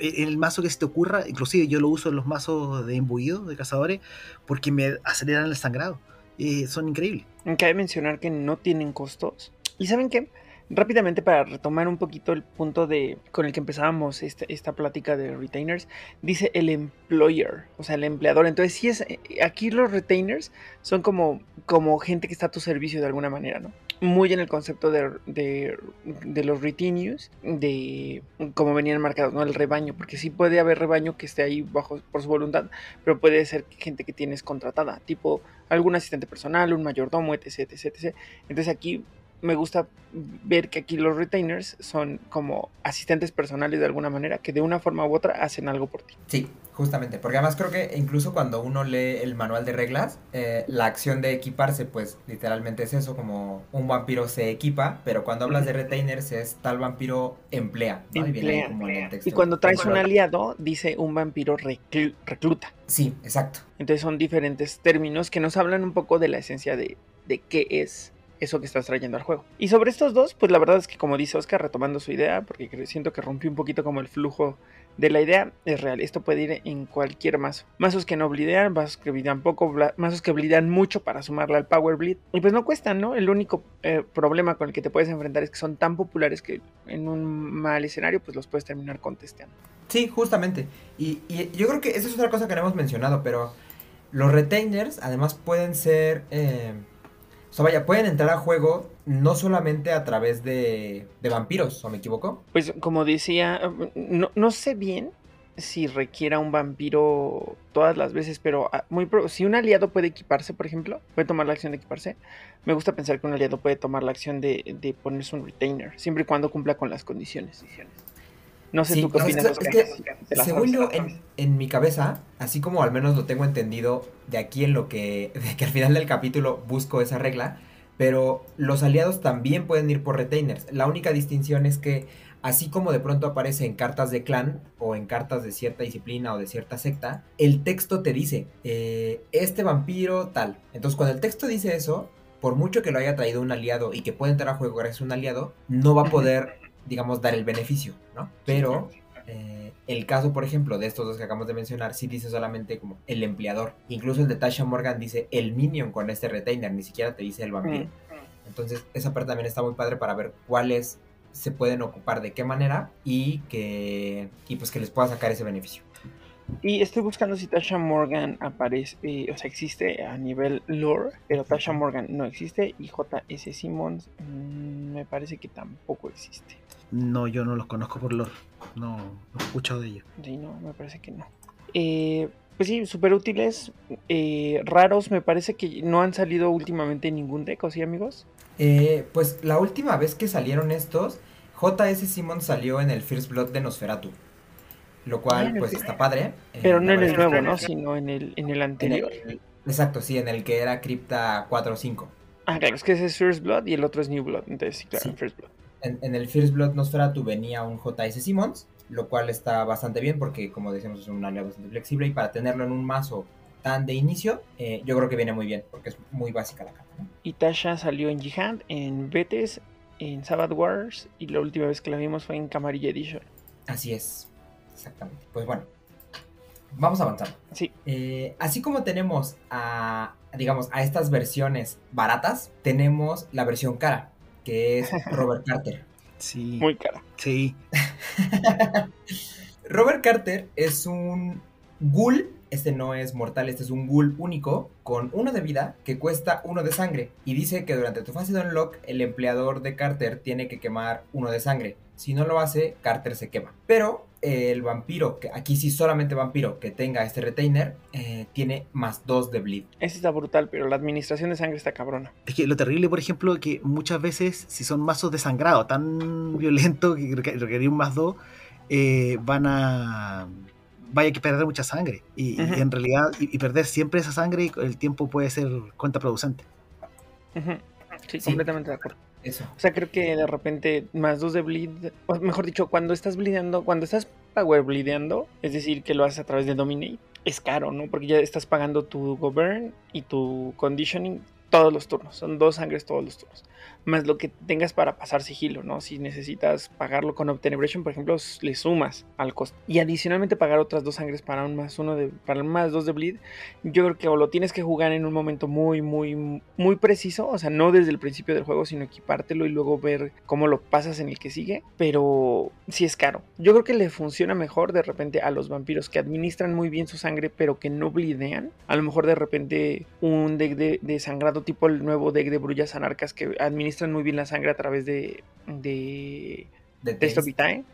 En el mazo que se te ocurra, inclusive yo lo uso en los mazos de imbuido, de cazadores, porque me aceleran el sangrado. Eh, son increíbles. Cabe mencionar que no tienen costos. ¿Y saben qué? Rápidamente para retomar un poquito el punto de con el que empezábamos este- esta plática de retainers, dice el employer, o sea, el empleador. Entonces, sí es eh, aquí los retainers son como, como gente que está a tu servicio de alguna manera, ¿no? Muy en el concepto de, de, los retinees, de como venían marcados, ¿no? El rebaño, porque sí puede haber rebaño que esté ahí bajo por su voluntad, pero puede ser gente que tienes contratada, tipo algún asistente personal, un mayordomo, etc, etc, etc. Entonces aquí me gusta ver que aquí los retainers son como asistentes personales de alguna manera, que de una forma u otra hacen algo por ti. Sí, justamente, porque además creo que incluso cuando uno lee el manual de reglas, eh, la acción de equiparse, pues literalmente es eso, como un vampiro se equipa, pero cuando hablas de retainers es tal vampiro emplea, ¿no? Y Emplea. el texto. Y cuando traes un aliado, dice un vampiro reclu- recluta. Sí, exacto. Entonces son diferentes términos que nos hablan un poco de la esencia de, de qué es eso que estás trayendo al juego. Y sobre estos dos, pues la verdad es que como dice Oscar, retomando su idea, porque siento que rompió un poquito como el flujo de la idea, es real. Esto puede ir en cualquier mazo. Mazos que no blidean, mazos que blidean poco, mazos que blidean mucho para sumarle al Power Bleed. Y pues no cuestan, ¿no? El único eh, problema con el que te puedes enfrentar es que son tan populares que en un mal escenario pues los puedes terminar contestando. Sí, justamente. Y, y yo creo que esa es otra cosa que no hemos mencionado, pero los retainers además pueden ser... eh, o sea, vaya, pueden entrar a juego no solamente a través de, vampiros, ¿o me equivoco? Pues como decía, no, no sé bien si requiera un vampiro todas las veces, pero ah, muy pro- si un aliado puede equiparse, por ejemplo, puede tomar la acción de equiparse, me gusta pensar que un aliado puede tomar la acción de, de ponerse un retainer, siempre y cuando cumpla con las condiciones. No sé Sí, tú qué es opinas. que- Oscar, es que de las Según yo, en, en mi cabeza, así como al menos lo tengo entendido de aquí en lo que, de que al final del capítulo busco esa regla, pero los aliados también pueden ir por retainers. La única distinción es que así como de pronto aparece en cartas de clan o en cartas de cierta disciplina o de cierta secta, el texto te dice, eh, este vampiro tal. Entonces cuando el texto dice eso, por mucho que lo haya traído un aliado y que pueda entrar a juego gracias a un aliado, no va a poder, digamos, dar el beneficio, ¿no? Pero eh, el caso, por ejemplo, de estos dos que acabamos de mencionar, sí dice solamente como el empleador. Incluso el de Tasha Morgan dice el minion con este retainer, ni siquiera te dice el vampiro. Entonces, esa parte también está muy padre para ver cuáles se pueden ocupar de qué manera y que y pues que les pueda sacar ese beneficio. Y estoy buscando si Tasha Morgan aparece, eh, o sea, existe a nivel lore, pero Tasha Morgan no existe y JS Simmons mmm, me parece que tampoco existe. No, yo no los conozco por lore, no, no he escuchado de ellos. Sí, no, me parece que no. Eh, pues sí, súper útiles, eh, raros, me parece que no han salido últimamente en ningún deck, ¿o sí, amigos? Eh, pues la última vez que salieron estos, JS Simmons salió en el First Blood de Nosferatu. Lo cual, pues está padre. eh, Pero no en el nuevo, ¿no? Sino en el, en el en anterior. el- exacto, sí, en el que era Crypta 4 o 5. Ah, claro, es que ese es First Blood y el otro es New Blood. Entonces, sí, claro, Sí. First Blood. En, en el First Blood Nosferatu venía un JS Simmons, lo cual está bastante bien porque, como decíamos, es un aliado bastante flexible y para tenerlo en un mazo tan de inicio, eh, yo creo que viene muy bien porque es muy básica la carta. ¿no? Y Tasha salió en Jihad, en Betes, en Sabbath Wars y la última vez que la vimos fue en Camarilla Edition. Así es, exactamente. Pues bueno, vamos avanzando. Sí, Eh, así como tenemos a, digamos, a estas versiones baratas, tenemos la versión cara, que es Robert Carter. Sí, muy cara. sí, Robert Carter es un ghoul, este no es mortal, este es un ghoul único, con uno de vida que cuesta uno de sangre. Y dice que durante tu fase de unlock, el empleador de Carter tiene que quemar uno de sangre. Si no lo hace, Carter se quema. Pero el vampiro, que aquí sí solamente vampiro que tenga este retainer, eh, tiene más dos de bleed. Ese está brutal, pero la administración de sangre está cabrona. Es que lo terrible, por ejemplo, que muchas veces, si son mazos de sangrado tan violentos que requ- requerir un más dos, eh, van a. Vaya que perder mucha sangre. Y, en realidad, y, y perder siempre esa sangre, el tiempo puede ser contraproducente. Sí, Sí. completamente de acuerdo. O sea, creo que de repente más dos de bleed, o mejor dicho, cuando estás bleedando, cuando estás power bleedeando, es decir, que lo haces a través de dominate, es caro, ¿no? Porque ya estás pagando tu govern y tu conditioning todos los turnos, son dos sangres todos los turnos, más lo que tengas para pasar sigilo, ¿no? Si necesitas pagarlo con Obtenebration, por ejemplo, le sumas al costo. Y adicionalmente pagar otras dos sangres para un más uno de, para un más dos de bleed, yo creo que o lo tienes que jugar en un momento muy, muy, muy preciso, o sea, no desde el principio del juego, sino equipártelo y luego ver cómo lo pasas en el que sigue, pero sí es caro. Yo creo que le funciona mejor de repente a los vampiros que administran muy bien su sangre, pero que no blidean. A lo mejor de repente un deck de, de sangrado tipo el nuevo deck de brullas anarcas que administran muy bien la sangre a través de... de De. Vitae.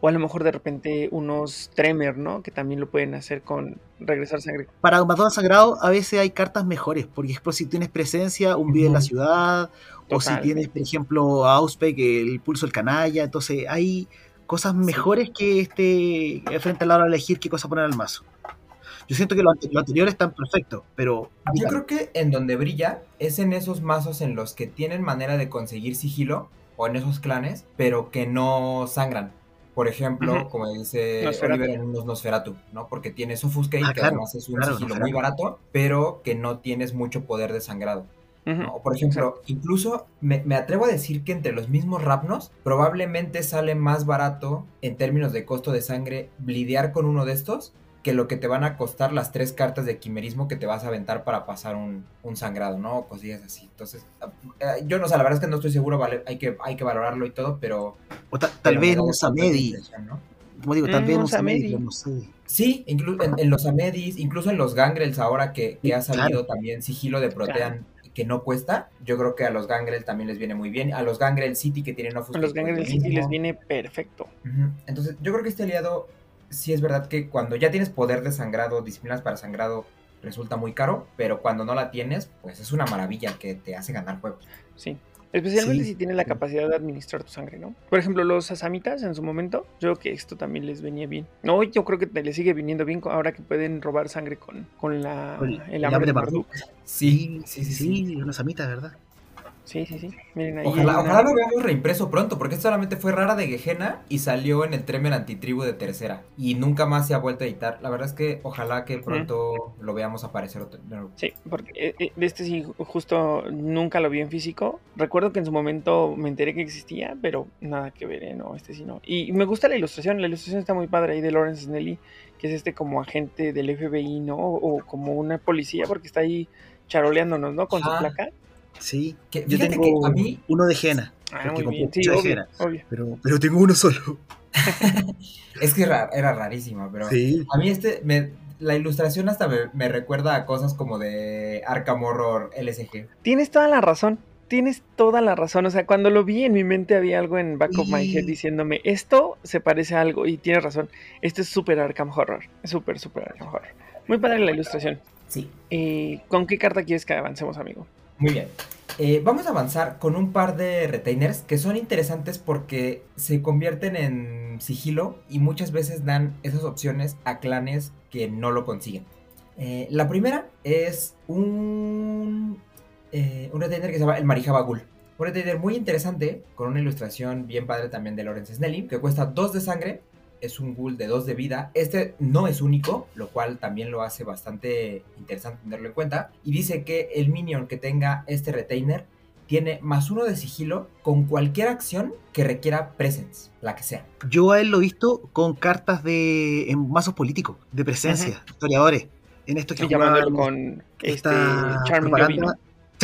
O a lo mejor de repente unos Tremer, ¿no? Que también lo pueden hacer con regresar sangre. Para Matón Sagrado, a veces hay cartas mejores, porque es por si tienes presencia, un video en la ciudad, o si tienes, por ejemplo, a Auspec, el pulso del canalla. Entonces, hay cosas mejores que este frente a la hora de elegir qué cosa poner al mazo. Yo siento que lo, lo anterior están perfectos, pero Yo creo que en donde brilla es en esos mazos en los que tienen manera de conseguir sigilo o en esos clanes, pero que no sangran. Por ejemplo, como dice Nosferatu. Oliver en unos Nosferatu, ¿no? Porque tienes Offuscate, Ah, que claro, además es un claro, sigilo Nosferatu. muy barato, pero que no tienes mucho poder de sangrado. Ujú. ¿no? O por ejemplo, incluso me, me atrevo a decir que entre los mismos Rapnos probablemente sale más barato en términos de costo de sangre blidear con uno de estos que lo que te van a costar las tres cartas de quimerismo que te vas a aventar para pasar un, un sangrado, ¿no? O cosillas así. Entonces, eh, yo no sé, la verdad es que no estoy seguro, vale, hay, que, hay que valorarlo y todo, pero... o ta- tal pero me vez da en un bastante Samedi, impresión, ¿no? como digo, tal Mm, vez no sé. Sí, incluso en, en los Amedis, incluso en los Gangrels ahora que, que ha salido también sigilo de Protean que no cuesta, yo creo que a los Gangrel también les viene muy bien. A los Gangrel City que tienen Offuscate, A los Gangrel City les viene perfecto. Entonces, yo creo que este aliado sí es verdad que cuando ya tienes poder de sangrado, disciplinas para sangrado, resulta muy caro, pero cuando no la tienes, pues es una maravilla que te hace ganar juegos. Sí. Especialmente Sí. si tienes la capacidad de administrar tu sangre, ¿no? Por ejemplo, los asamitas en su momento, yo creo que esto también les venía bien. No, yo creo que te- les sigue viniendo bien ahora que pueden robar sangre con, con la, Con el hambre de Marduk. Sí, sí, sí, sí. una samita, ¿verdad? Sí, sí, sí. Miren ahí. Ojalá, una- lo veamos reimpreso pronto, porque esto solamente fue rara de Gehenna y salió en el Tremer Antitribu de tercera. Y nunca más se ha vuelto a editar. La verdad es que ojalá que pronto lo veamos aparecer otro. Sí, porque eh, eh, de este sí, justo nunca lo vi en físico. Recuerdo que en su momento me enteré que existía, pero nada que ver, ¿eh? no, este sí no. Y me gusta la ilustración, la ilustración está muy padre ahí de Lawrence Snelly, que es este como agente del FBI, ¿no? O, como una policía, porque está ahí charoleándonos, ¿no? Con su Ajá. placa. Sí. Que, Yo tengo que a mí, uno de Jena, Ah, Porque bien, sí, Jena. obvio. pero, pero tengo uno solo. es que era, era rarísima, pero Sí. a mí este, me, la ilustración hasta me, me recuerda a cosas como de Arkham Horror LSG. Tienes toda la razón. Tienes toda la razón. O sea, cuando lo vi en mi mente había algo en back of my head diciéndome, esto se parece a algo. Y tienes razón. Esto es súper Arkham Horror. Súper, súper Arkham Horror. Muy padre la ilustración. Sí. Eh, ¿Con qué carta quieres que avancemos, amigo? Muy bien. Eh, vamos a avanzar con un par de retainers que son interesantes porque se convierten en sigilo y muchas veces dan esas opciones a clanes que no lo consiguen. Eh, la primera es un, eh, un retainer que se llama el Marijaba Ghoul. Un retainer muy interesante con una ilustración bien padre también de Lawrence Snelling que cuesta 2 de sangre. Es un ghoul de 2 de vida. Este no es único, lo cual también lo hace bastante interesante tenerlo en cuenta. Y dice que el minion que tenga este retainer tiene más uno de sigilo con cualquier acción que requiera presence, la que sea. Yo a él lo he visto con cartas de en mazos políticos, de presencia, historiadores. En esto que jugaban con este esta Charming Lobby, ¿no?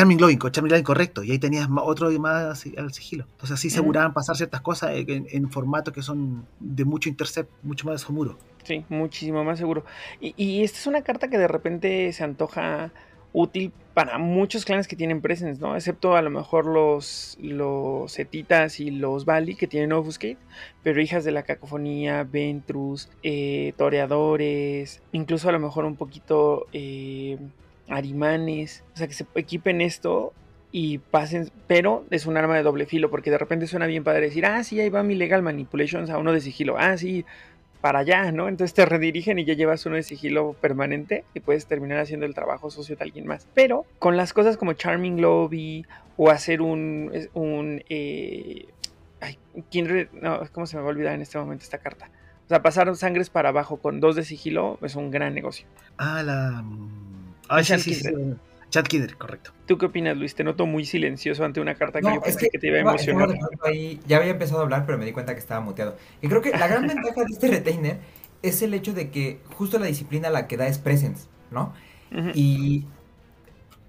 Charming con Charming Loving, correcto. Y ahí tenías otro y más al sigilo. Entonces así aseguraban pasar ciertas cosas en, en formatos que son de mucho intercept, mucho más muro. Sí, muchísimo más seguro. Y, y esta es una carta que de repente se antoja útil para muchos clanes que tienen presence, ¿no? Excepto a lo mejor los, los Zetitas y los Bali que tienen Obfuscate, pero hijas de la cacofonía, Ventrus, eh, Toreadores, incluso a lo mejor un poquito eh, Arimanes, o sea, que se equipen esto y pasen, pero es un arma de doble filo, porque de repente suena bien padre decir, ah, sí, ahí va mi legal manipulations a uno de sigilo, ah, sí, para allá, ¿no? Entonces te redirigen y ya llevas uno de sigilo permanente y puedes terminar haciendo el trabajo sucio de alguien más. Pero con las cosas como Charming Lobby o hacer un, un eh, ay, Kindred, no, ¿cómo se me va a olvidar en este momento esta carta? O sea, pasar sangres para abajo con dos de sigilo es un gran negocio. Ah, la. Ah, sí, Chad sí. Chad Kinder, correcto. ¿Tú qué opinas, Luis? Te noto muy silencioso ante una carta que No, yo es pensé que, que te iba a emocionar. ahí- ya había empezado a hablar, pero me di cuenta que estaba muteado. Y creo que la gran ventaja de este retainer es el hecho de que justo la disciplina la que da es presence, ¿no? Y.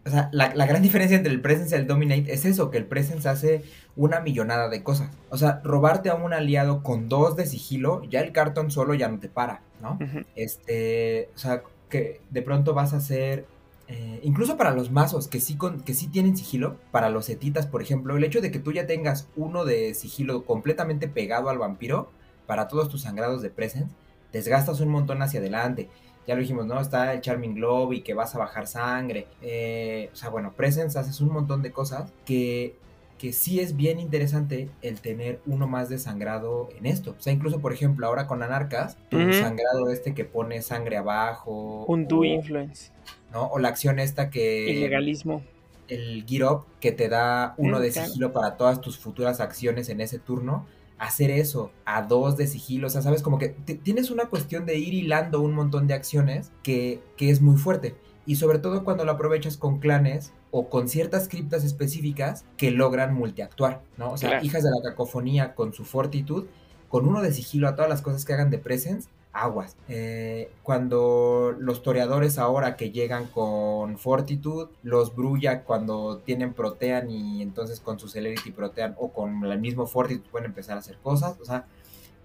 O sea, la, la gran diferencia entre el presence y el dominate es eso, que el presence hace una millonada de cosas. O sea, robarte a un aliado con dos de sigilo, ya el cartón solo ya no te para, ¿no? Este, o sea, que de pronto vas a hacer, eh, incluso para los mazos que sí, con, que sí tienen sigilo, para los etitas, por ejemplo, el hecho de que tú ya tengas uno de sigilo completamente pegado al vampiro, para todos tus sangrados de presence, desgastas un montón hacia adelante. Ya lo dijimos, ¿no? Está el Charming Globe y que vas a bajar sangre. eh, o sea, bueno, Presence haces un montón de cosas que, que sí es bien interesante el tener uno más de sangrado en esto. O sea, incluso, por ejemplo, ahora con Anarcas, tu Ujú. sangrado este que pone sangre abajo. Un do influence. ¿no? o la acción esta que... Ilegalismo. El Gear Up que te da uno Mm, de claro. sigilo para todas tus futuras acciones en ese turno. Hacer eso a dos de sigilo, o sea, sabes, como que tienes una cuestión de ir hilando un montón de acciones que, que es muy fuerte. Y sobre todo cuando lo aprovechas con clanes o con ciertas criptas específicas que logran multiactuar, ¿no? O sea, Claro. hijas de la cacofonía con su fortitud, con uno de sigilo a todas las cosas que hagan de presence, aguas. Eh, cuando los toreadores ahora que llegan con fortitud, los brulla cuando tienen protean y entonces con su celerity protean o con el mismo fortitud pueden empezar a hacer cosas. O sea,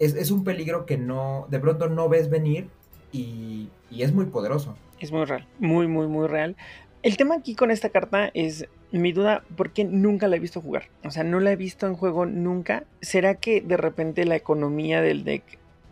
es, es un peligro que no, de pronto no ves venir y, es muy poderoso. Es muy real, muy, muy, muy real. El tema aquí con esta carta es mi duda, porque nunca la he visto jugar. O sea, no la he visto en juego nunca. ¿Será que de repente la economía del deck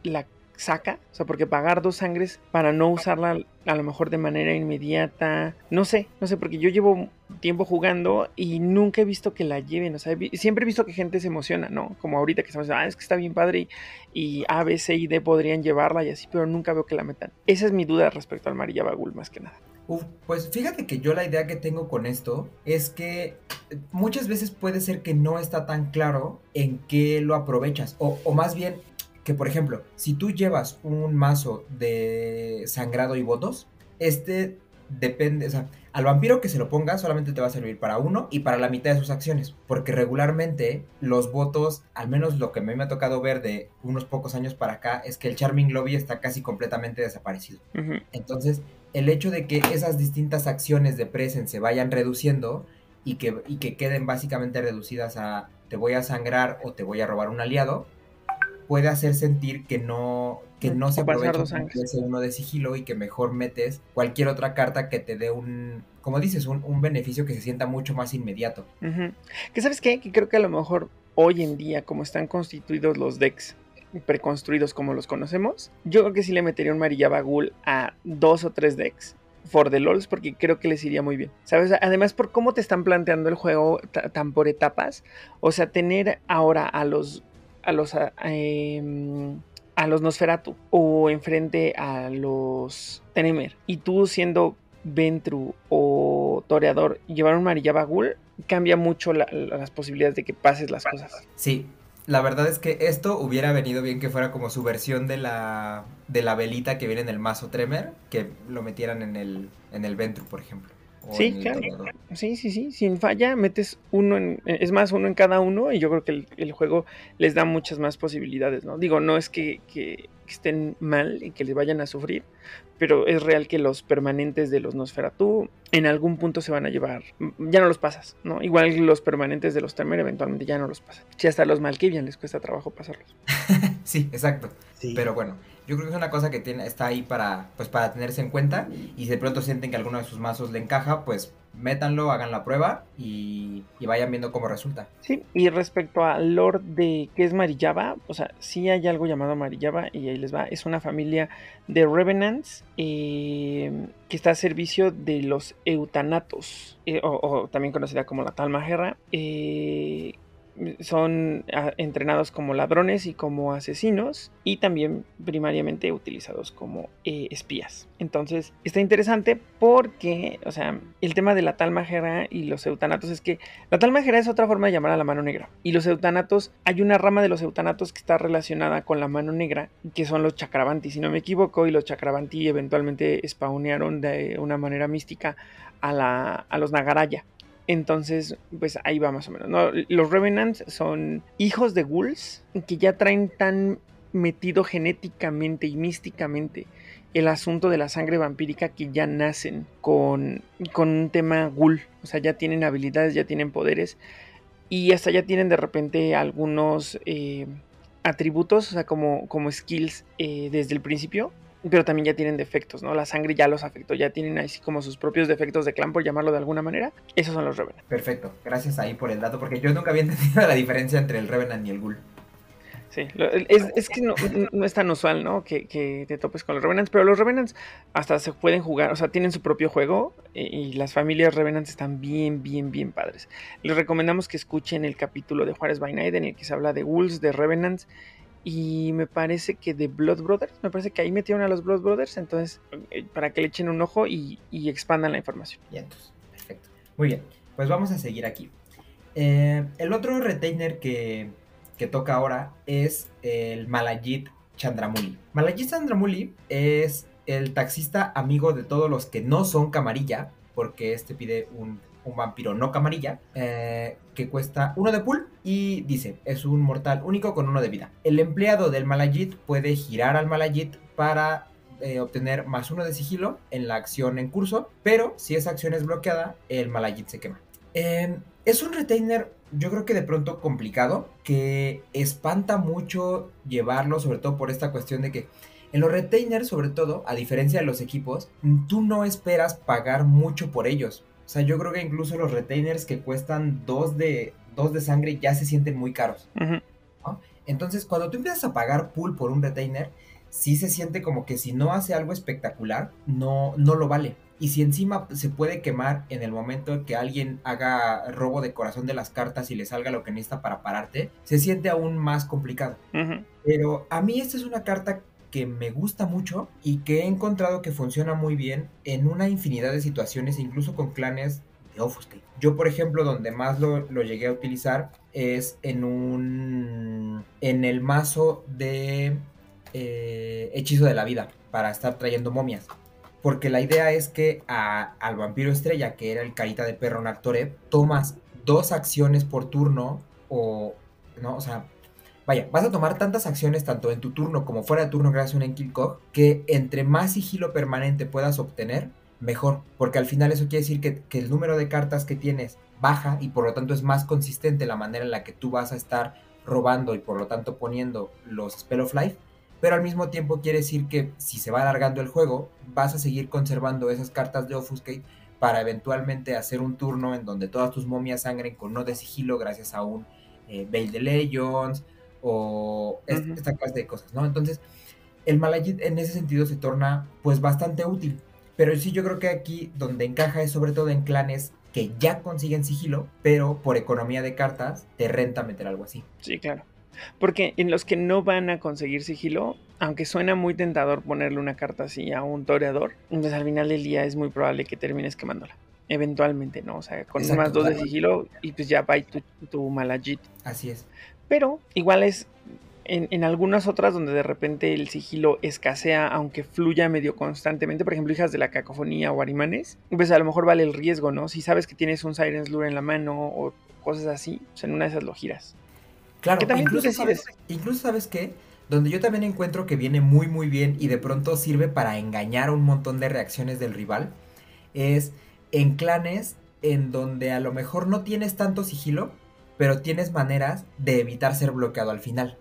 la saca? O sea, porque pagar dos sangres para no usarla a lo mejor de manera inmediata. No sé, no sé, porque yo llevo tiempo jugando y nunca he visto que la lleven. O sea, siempre he visto que gente se emociona, ¿no? Como ahorita que estamos ah, es que está bien padre y, y A, B, C y D podrían llevarla y así, pero nunca veo que la metan. Esa es mi duda respecto al María Bagul, más que nada. Uf, pues fíjate que yo la idea que tengo con esto es que eh, muchas veces puede ser que no está tan claro en qué lo aprovechas. O más bien, que por ejemplo, si tú llevas un mazo de sangrado y votos, este depende, o sea, al vampiro que se lo ponga solamente te va a servir para uno y para la mitad de sus acciones, porque regularmente los votos, al menos lo que a mí me ha tocado ver de unos pocos años para acá, es que el Charming Lobby está casi completamente desaparecido. Entonces, el hecho de que esas distintas acciones de present se vayan reduciendo y que, y que queden básicamente reducidas a te voy a sangrar o te voy a robar un aliado, puede hacer sentir que no, que no se aprovecha ese uno de sigilo y que mejor metes cualquier otra carta que te dé un, como dices, un, un beneficio que se sienta mucho más inmediato. Ujú. Que sabes qué? Que creo que a lo mejor hoy en día, como están constituidos los decks preconstruidos como los conocemos, yo creo que sí le metería un Marillaba Ghoul a dos o tres decks for the LOLs porque creo que les iría muy bien. ¿Sabes? Además por cómo te están planteando el juego ta- tan por etapas, o sea, tener ahora a los a los a, em, a los Nosferatu o enfrente a los Tenemer y tú siendo Ventru o Toreador llevar un Marillaba Ghoul cambia mucho la- la- las posibilidades de que pases las cosas. Sí, la verdad es que esto hubiera venido bien que fuera como su versión de la, de la velita que viene en el mazo Tremer, que lo metieran en el, en el Ventru, por ejemplo. Sí, claro. Sí, sí, sí, sin falla, metes uno en, es más, uno en cada uno y yo creo que el, el juego les da muchas más posibilidades, ¿no? Digo, no es que, que- que estén mal y que les vayan a sufrir, pero es real que los permanentes de los Nosferatu en algún punto se van a llevar, mm, ya no los pasas, ¿no? Igual los permanentes de los Temer eventualmente ya no los pasas. Si hasta los Malkavian les cuesta trabajo pasarlos. Sí, exacto. Sí. Pero bueno, yo creo que es una cosa que tiene, está ahí para, pues, para tenerse en cuenta. Y si de pronto sienten que alguno de sus mazos le encaja, pues métanlo, hagan la prueba y, vayan viendo cómo resulta. Sí, y respecto a Lord de qué es Marillaba, o sea, sí hay algo llamado Marillaba y ahí les va. Es una familia de Revenants eh, que está a servicio de los Eutanatos, eh, o, o también conocida como la Talmagerra. Eh, son ah, entrenados como ladrones y como asesinos y también primariamente utilizados como eh, espías. Entonces está interesante porque, o sea, el tema de la talmajera y los eutanatos es que la talmajera es otra forma de llamar a la mano negra y los eutanatos, hay una rama de los eutanatos que está relacionada con la mano negra que son los chakravanti, si no me equivoco, y los chakravanti eventualmente spawnearon de una manera mística a, la, a los Nagaraya. Entonces, pues ahí va más o menos. ¿no? Los Revenants son hijos de ghouls que ya traen tan metido genéticamente y místicamente el asunto de la sangre vampírica que ya nacen con, con un tema ghoul. O sea, ya tienen habilidades, ya tienen poderes y hasta ya tienen de repente algunos eh, atributos, o sea, como, como skills eh, desde el principio pero también ya tienen defectos, ¿no? La sangre ya los afectó, ya tienen así como sus propios defectos de clan, por llamarlo de alguna manera. Esos son los Revenant. Perfecto, gracias ahí por el dato, porque yo nunca había entendido la diferencia entre el Revenant y el Ghoul. Sí, es, es que no, no es tan usual, ¿no? Que, que te topes con los Revenants, pero los Revenants hasta se pueden jugar, o sea, tienen su propio juego y las familias Revenants están bien, bien, bien padres. Les recomendamos que escuchen el capítulo de Juárez by Night en el que se habla de Wolves, de Revenants y me parece que de Blood Brothers, me parece que ahí metieron a los Blood Brothers, entonces eh, para que le echen un ojo y, y expandan la información. Y entonces, perfecto. Muy bien, pues vamos a seguir aquí. Eh, el otro retainer que, que toca ahora es el Malajit Chandramuli. Malajit Chandramuli es el taxista amigo de todos los que no son camarilla, porque este pide un, un vampiro no camarilla, eh, que cuesta uno de pool y dice, es un mortal único con uno de vida. El empleado del Malajit puede girar al Malajit para eh, obtener más uno de sigilo en la acción en curso, pero si esa acción es bloqueada, el Malajit se quema. Eh, es un retainer, yo creo que de pronto complicado, que espanta mucho llevarlo, sobre todo por esta cuestión de que en los retainers, sobre todo, a diferencia de los equipos, tú no esperas pagar mucho por ellos. O sea, yo creo que incluso los retainers que cuestan dos de, dos de sangre ya se sienten muy caros. Entonces, cuando tú empiezas a pagar pool por un retainer, sí se siente como que si no hace algo espectacular, no, no lo vale. Y si encima se puede quemar en el momento que alguien haga robo de corazón de las cartas y le salga lo que necesita para pararte, se siente aún más complicado. Pero a mí esta es una carta que me gusta mucho y que he encontrado que funciona muy bien en una infinidad de situaciones, incluso con clanes Yo, por ejemplo, donde más lo, llegué a utilizar es en un. en el mazo de eh, Hechizo de la Vida, para estar trayendo momias. Porque la idea es que al vampiro estrella, que era el carita de perro Nactoreb, tomas dos acciones por turno o. ¿no? O sea, vaya, vas a tomar tantas acciones tanto en tu turno como fuera de turno gracias a un Enkilcog que entre más sigilo permanente puedas obtener, mejor. Porque al final eso quiere decir que, que el número de cartas que tienes baja y por lo tanto es más consistente la manera en la que tú vas a estar robando y por lo tanto poniendo los Spell of Life. Pero al mismo tiempo quiere decir que si se va alargando el juego, vas a seguir conservando esas cartas de Offuscate para eventualmente hacer un turno en donde todas tus momias sangren con no de sigilo gracias a un eh, Veil de Legends o Ujú. esta clase de cosas, ¿no? Entonces, el Malagit en ese sentido se torna pues bastante útil. Pero sí yo creo que aquí donde encaja es sobre todo en clanes que ya consiguen sigilo, pero por economía de cartas te renta meter algo así. Sí, claro. Porque en los que no van a conseguir sigilo, aunque suena muy tentador ponerle una carta así a un toreador, pues al final del día es muy probable que termines quemándola. Eventualmente, ¿no? O sea, con Exacto, más dos de sigilo y pues ya va tu, tu malajit. Así es. Pero igual es en, en algunas otras donde de repente el sigilo escasea, aunque fluya medio constantemente, por ejemplo, hijas de la cacofonía o arimanes, pues a lo mejor vale el riesgo, ¿no? Si sabes que tienes un Siren's Lure en la mano o cosas así, pues en una de esas lo giras. Claro, Que también tú incluso sabes, incluso sabes qué, donde yo también encuentro que viene muy muy bien y de pronto sirve para engañar un montón de reacciones del rival, es en clanes en donde a lo mejor no tienes tanto sigilo, pero tienes maneras de evitar ser bloqueado al final.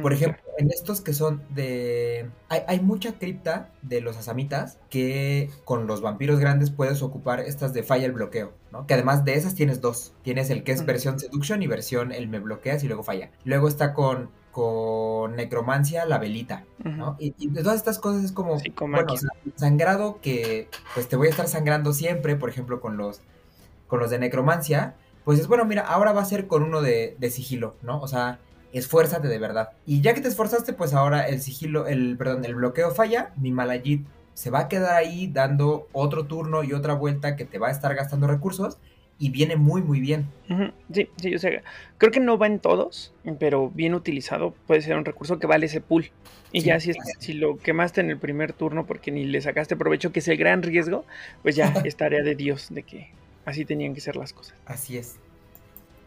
Por Mm, ejemplo, en estos que son de... Hay, hay mucha cripta de los asamitas que con los vampiros grandes puedes ocupar estas de falla el bloqueo, ¿no? Que además de esas tienes dos. Tienes el que es Ujú. versión seduction y versión el me bloqueas y luego falla. Luego está con, con necromancia la velita. ¿no? Y, y de todas estas cosas es como... Bueno, sangrado que pues te voy a estar sangrando siempre, por ejemplo, con los, con los de necromancia. Pues es bueno, mira, ahora va a ser con uno de, de sigilo, ¿no? O sea, esfuérzate de verdad. Y ya que te esforzaste, pues ahora el sigilo, el, perdón, el bloqueo falla, mi Malajit se va a quedar ahí dando otro turno y otra vuelta que te va a estar gastando recursos y viene muy muy bien. Sí, sí, o sea, creo que no va en todos, pero bien utilizado puede ser un recurso que vale ese pool. Y Sí. ya si, es- si lo quemaste en el primer turno porque ni le sacaste provecho, que es el gran riesgo, pues ya es tarea de Dios de que así tenían que ser las cosas. Así es.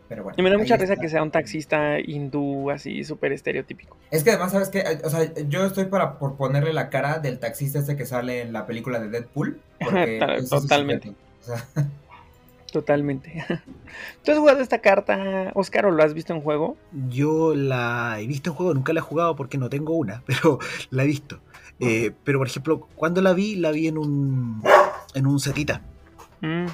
Pero bueno. Y me da mucha risa está. que sea un taxista hindú así súper estereotípico. Es que además, ¿sabes qué? O sea, yo estoy para por ponerle la cara del taxista este que sale en la película de Deadpool. Porque es totalmente. sujeto. O sea, Totalmente. ¿Tú has jugado esta carta, Oscar, o lo has visto en juego? Yo la he visto en juego, nunca la he jugado porque no tengo una, pero la he visto. Eh, pero por ejemplo, cuando la vi, la vi en un en un setita, Mm,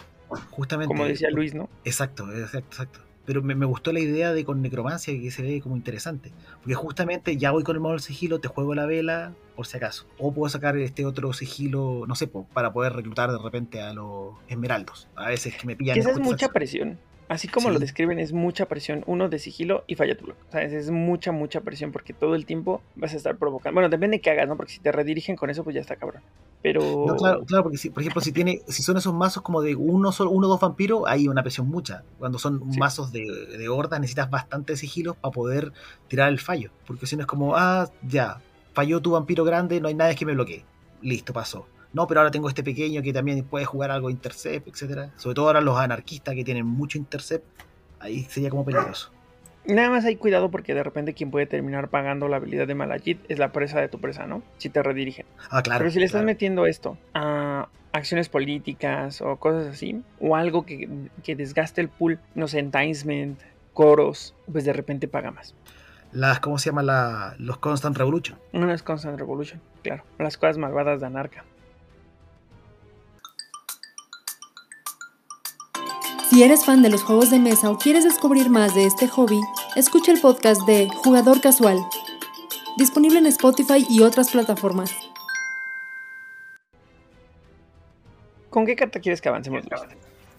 justamente. como decía Luis, ¿no? Exacto, exacto, exacto. Pero me, me gustó la idea de con necromancia que se ve como interesante. Porque justamente ya voy con el modo del sigilo, te juego la vela, por si acaso. O puedo sacar este otro sigilo, no sé, po, para poder reclutar de repente a los esmeraldos. A veces que me pillan. Esa es mucha presión. Así como Sí. lo describen, es mucha presión. Uno de sigilo y falla tu bloque. O sea, es, es mucha, mucha presión porque todo el tiempo vas a estar provocando. Bueno, depende de qué hagas, ¿no? Porque si te redirigen con eso, pues ya está cabrón. Pero. No, claro, claro, porque si, por ejemplo, si tiene, si son esos mazos como de uno solo, uno o dos vampiros, hay una presión mucha. Cuando son Sí. mazos de, de horda, necesitas bastante sigilo para poder tirar el fallo. Porque si no es como, ah, ya, falló tu vampiro grande, no hay nadie que me bloquee. Listo, pasó. No, pero ahora tengo este pequeño que también puede jugar algo intercept, etcétera. Sobre todo ahora los anarquistas que tienen mucho intercept, ahí sería como peligroso. Nada más hay cuidado porque de repente quien puede terminar pagando la habilidad de Malajit es la presa de tu presa, ¿no? Si te redirigen. Ah, claro. Pero si le estás claro. metiendo esto a acciones políticas o cosas así, o algo que, que desgaste el pool, no sé, enticement, coros, pues de repente paga más. Las, ¿cómo se llama? La, los Constant Revolution. Es Constant Revolution, claro. Las cosas malvadas de Anarca. Si eres fan de los juegos de mesa o quieres descubrir más de este hobby, escucha el podcast de Jugador Casual, disponible en Spotify y otras plataformas. ¿Con qué carta quieres que avancemos?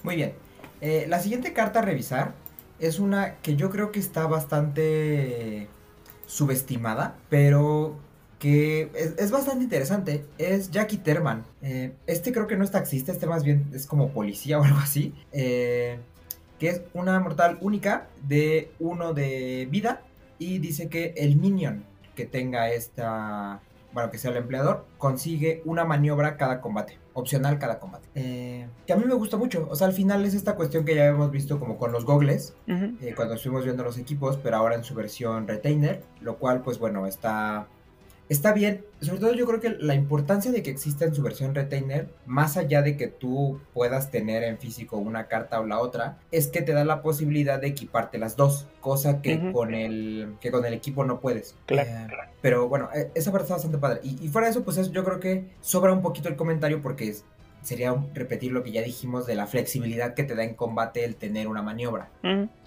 Muy bien. Eh, la siguiente carta a revisar es una que yo creo que está bastante subestimada, pero que es, bastante interesante. Es Jackie Terman. Eh, este creo que no es taxista, este más bien es como policía o algo así. Eh, que es una mortal única de uno de vida. Y dice que el minion que tenga esta bueno, que sea el empleador, consigue una maniobra cada combate, opcional cada combate. Eh, que a mí me gusta mucho, o sea, al final es esta cuestión que ya hemos visto como con los gogles, eh, cuando estuvimos viendo los equipos, pero ahora en su versión retainer, lo cual pues bueno, está está bien, sobre todo yo creo que la importancia de que exista en su versión retainer, más allá de que tú puedas tener en físico una carta o la otra, es que te da la posibilidad de equiparte las dos, cosa que con el que con el equipo no puedes. Claro. Eh, pero bueno, eh, esa parte está bastante padre. Y, y fuera de eso, pues yo creo que sobra un poquito el comentario porque es, sería repetir lo que ya dijimos de la flexibilidad que te da en combate el tener una maniobra.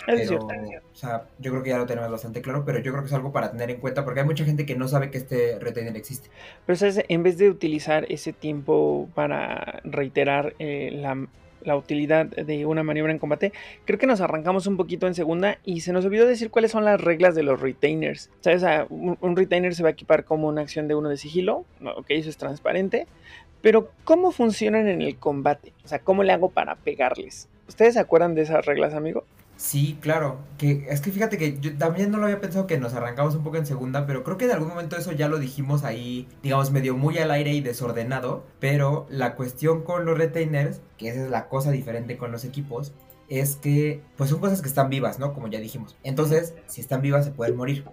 es cierto. O sea, yo creo que ya lo tenemos bastante claro, pero yo creo que es algo para tener en cuenta porque hay mucha gente que no sabe que este retainer existe. Pero ¿sabes? en vez de utilizar ese tiempo para reiterar eh, la, la utilidad de una maniobra en combate, creo que nos arrancamos un poquito en segunda y se nos olvidó decir cuáles son las reglas de los retainers. ¿Sabes? un, un, retainer se va a equipar como una acción de uno de sigilo, ok, eso es transparente, pero, ¿cómo funcionan en el combate? O sea, ¿cómo le hago para pegarles? ¿Ustedes se acuerdan de esas reglas, amigo? Sí, claro. Que es que fíjate que yo también no lo había pensado que nos arrancamos un poco en segunda, pero creo que en algún momento eso ya lo dijimos ahí, digamos, medio muy al aire y desordenado. Pero la cuestión con los retainers, que esa es la cosa diferente con los equipos, es que pues son cosas que están vivas, ¿no? Como ya dijimos. Entonces, si están vivas se pueden morir.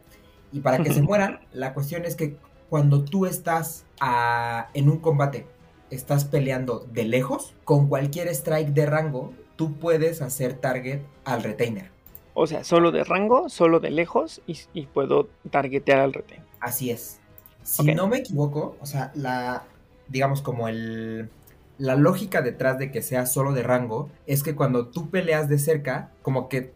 Y para que se mueran, la cuestión es que cuando tú estás a, en un combate estás peleando de lejos, con cualquier strike de rango, tú puedes hacer target al retainer. O sea, solo de rango, solo de lejos y, puedo targetear al retainer. Así es. Si no me equivoco, o sea, la, digamos como el, la lógica detrás de que sea solo de rango es que cuando tú peleas de cerca, como que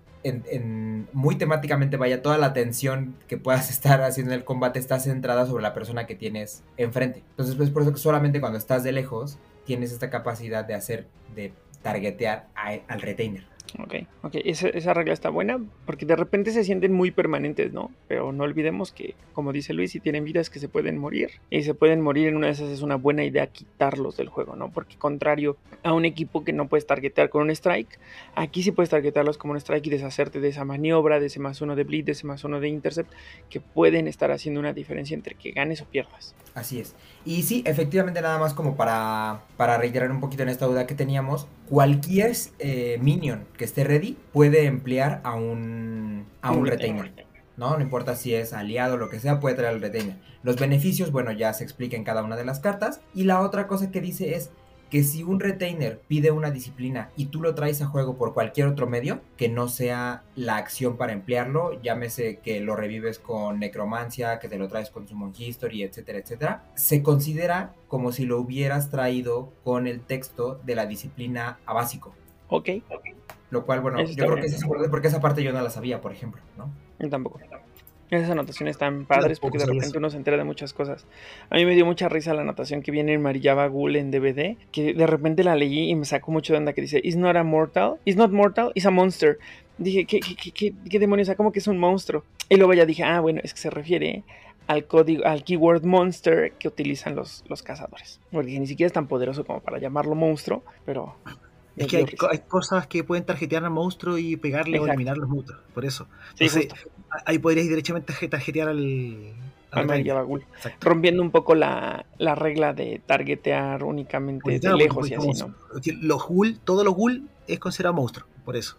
muy temáticamente, vaya, toda la atención que puedas estar haciendo en el combate está centrada sobre la persona que tienes enfrente. Entonces, pues por eso que solamente cuando estás de lejos tienes esta capacidad de hacer, de targetear al retainer. Ok, ok, esa, esa, regla está buena porque de repente se sienten muy permanentes, ¿no? Pero no olvidemos que, como dice Luis, si tienen vidas que se pueden morir y se pueden morir en una de esas es una buena idea quitarlos del juego, ¿no? Porque contrario a un equipo que no puedes targetear con un strike, aquí sí puedes targetearlos como un strike y deshacerte de esa maniobra, de ese más uno de bleed, de ese más uno de intercept, que pueden estar haciendo una diferencia entre que ganes o pierdas. Así es. Y sí, efectivamente nada más como para, para reiterar un poquito en esta duda que teníamos, cualquier eh, minion que esté ready puede emplear a un, a un retainer. ¿no? No importa si es aliado o lo que sea, puede traer al retainer. Los beneficios, bueno, ya se explica en cada una de las cartas. Y la otra cosa que dice es que si un retainer pide una disciplina y tú lo traes a juego por cualquier otro medio, que no sea la acción para emplearlo, llámese que lo revives con necromancia, que te lo traes con Summon History, etcétera, etcétera, se considera como si lo hubieras traído con el texto de la disciplina a básico. Ok. Lo cual, bueno, yo creo que es importante porque esa parte yo no la sabía, por ejemplo, ¿no? Yo tampoco. Esas anotaciones están padres porque de repente uno se entera de muchas cosas. A mí me dio mucha risa la anotación que viene en Marillaba Ghoul en DVD, que de repente la leí y me sacó mucho de onda que dice, Is not a mortal, is not mortal, is a monster. Dije, ¿qué, qué, qué, qué demonios? O sea, como que es un monstruo. Y luego ya dije, ah, bueno, es que se refiere al código, al keyword monster que utilizan los, los cazadores. Porque ni siquiera es tan poderoso como para llamarlo monstruo, pero es que hay, cosas que pueden tarjetear al monstruo y pegarle o eliminar los monstruos, por eso. ahí podrías directamente tarjetear al, al, Rompiendo un poco la, regla de targetear únicamente de lejos y así, ¿no? Los ghoul, todo lo ghoul es considerado monstruo, por eso.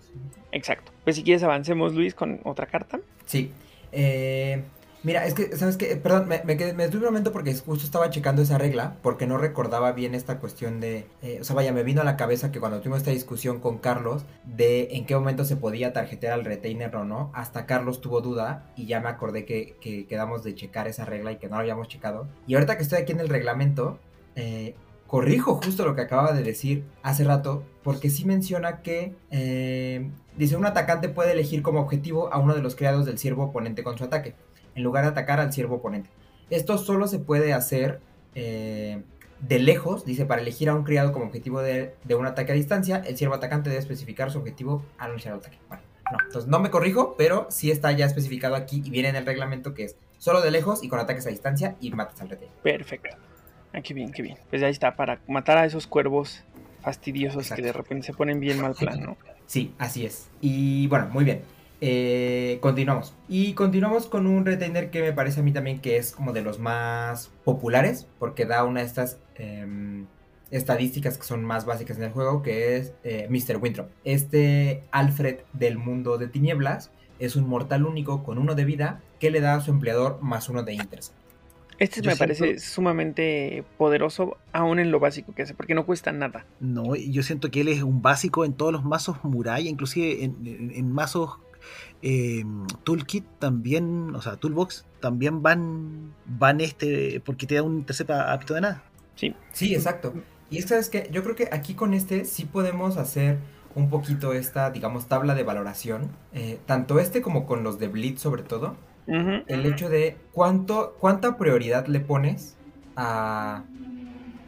Exacto. Pues si quieres avancemos, Luis, con otra carta. Sí. Eh, Mira, es que, ¿sabes qué? Perdón, me, me, quedé, detuve un momento porque justo estaba checando esa regla, porque no recordaba bien esta cuestión de... Eh, o sea, vaya, me vino a la cabeza que cuando tuvimos esta discusión con Carlos de en qué momento se podía tarjetear al retainer o no, hasta Carlos tuvo duda y ya me acordé que, quedamos de checar esa regla y que no lo habíamos checado. Y ahorita que estoy aquí en el reglamento, eh, corrijo justo lo que acababa de decir hace rato, porque sí menciona que... Eh, dice, un atacante puede elegir como objetivo a uno de los criados del siervo oponente con su ataque en lugar de atacar al siervo oponente. Esto solo se puede hacer eh, de lejos, dice, para elegir a un criado como objetivo de, un ataque a distancia, el siervo atacante debe especificar su objetivo al anunciar el ataque. Bueno, no, entonces no me corrijo, pero sí está ya especificado aquí y viene en el reglamento que es solo de lejos y con ataques a distancia y matas al retainer. Perfecto. Ah, qué bien, qué bien. Pues ahí está, para matar a esos cuervos fastidiosos Exacto. que de repente se ponen bien mal plan, ¿no? Sí, así es. Y bueno, muy bien. Eh, continuamos. Y continuamos con un retainer que me parece a mí también que es como de los más populares, porque da una de estas em, estadísticas que son más básicas en el juego, que es eh, Mr. Winthrop. Este Alfred del mundo de tinieblas es un mortal único con uno de vida que le da a su empleador más uno de intercept. Este Yo me parece sumamente poderoso, aún en lo básico que hace, porque no cuesta nada. No, yo siento que él es un básico en todos los mazos muralla, inclusive en, en- en mazos eh, toolkit también, o sea, toolbox, también van van este, porque te da un intercept a, a pito de nada. Sí, Sí, exacto. Y es que, ¿sabes qué? Yo creo que aquí con este sí podemos hacer un poquito esta, digamos, tabla de valoración. eh, tanto este como con los de Blitz sobre todo. El hecho de cuánto, cuánta prioridad le pones a,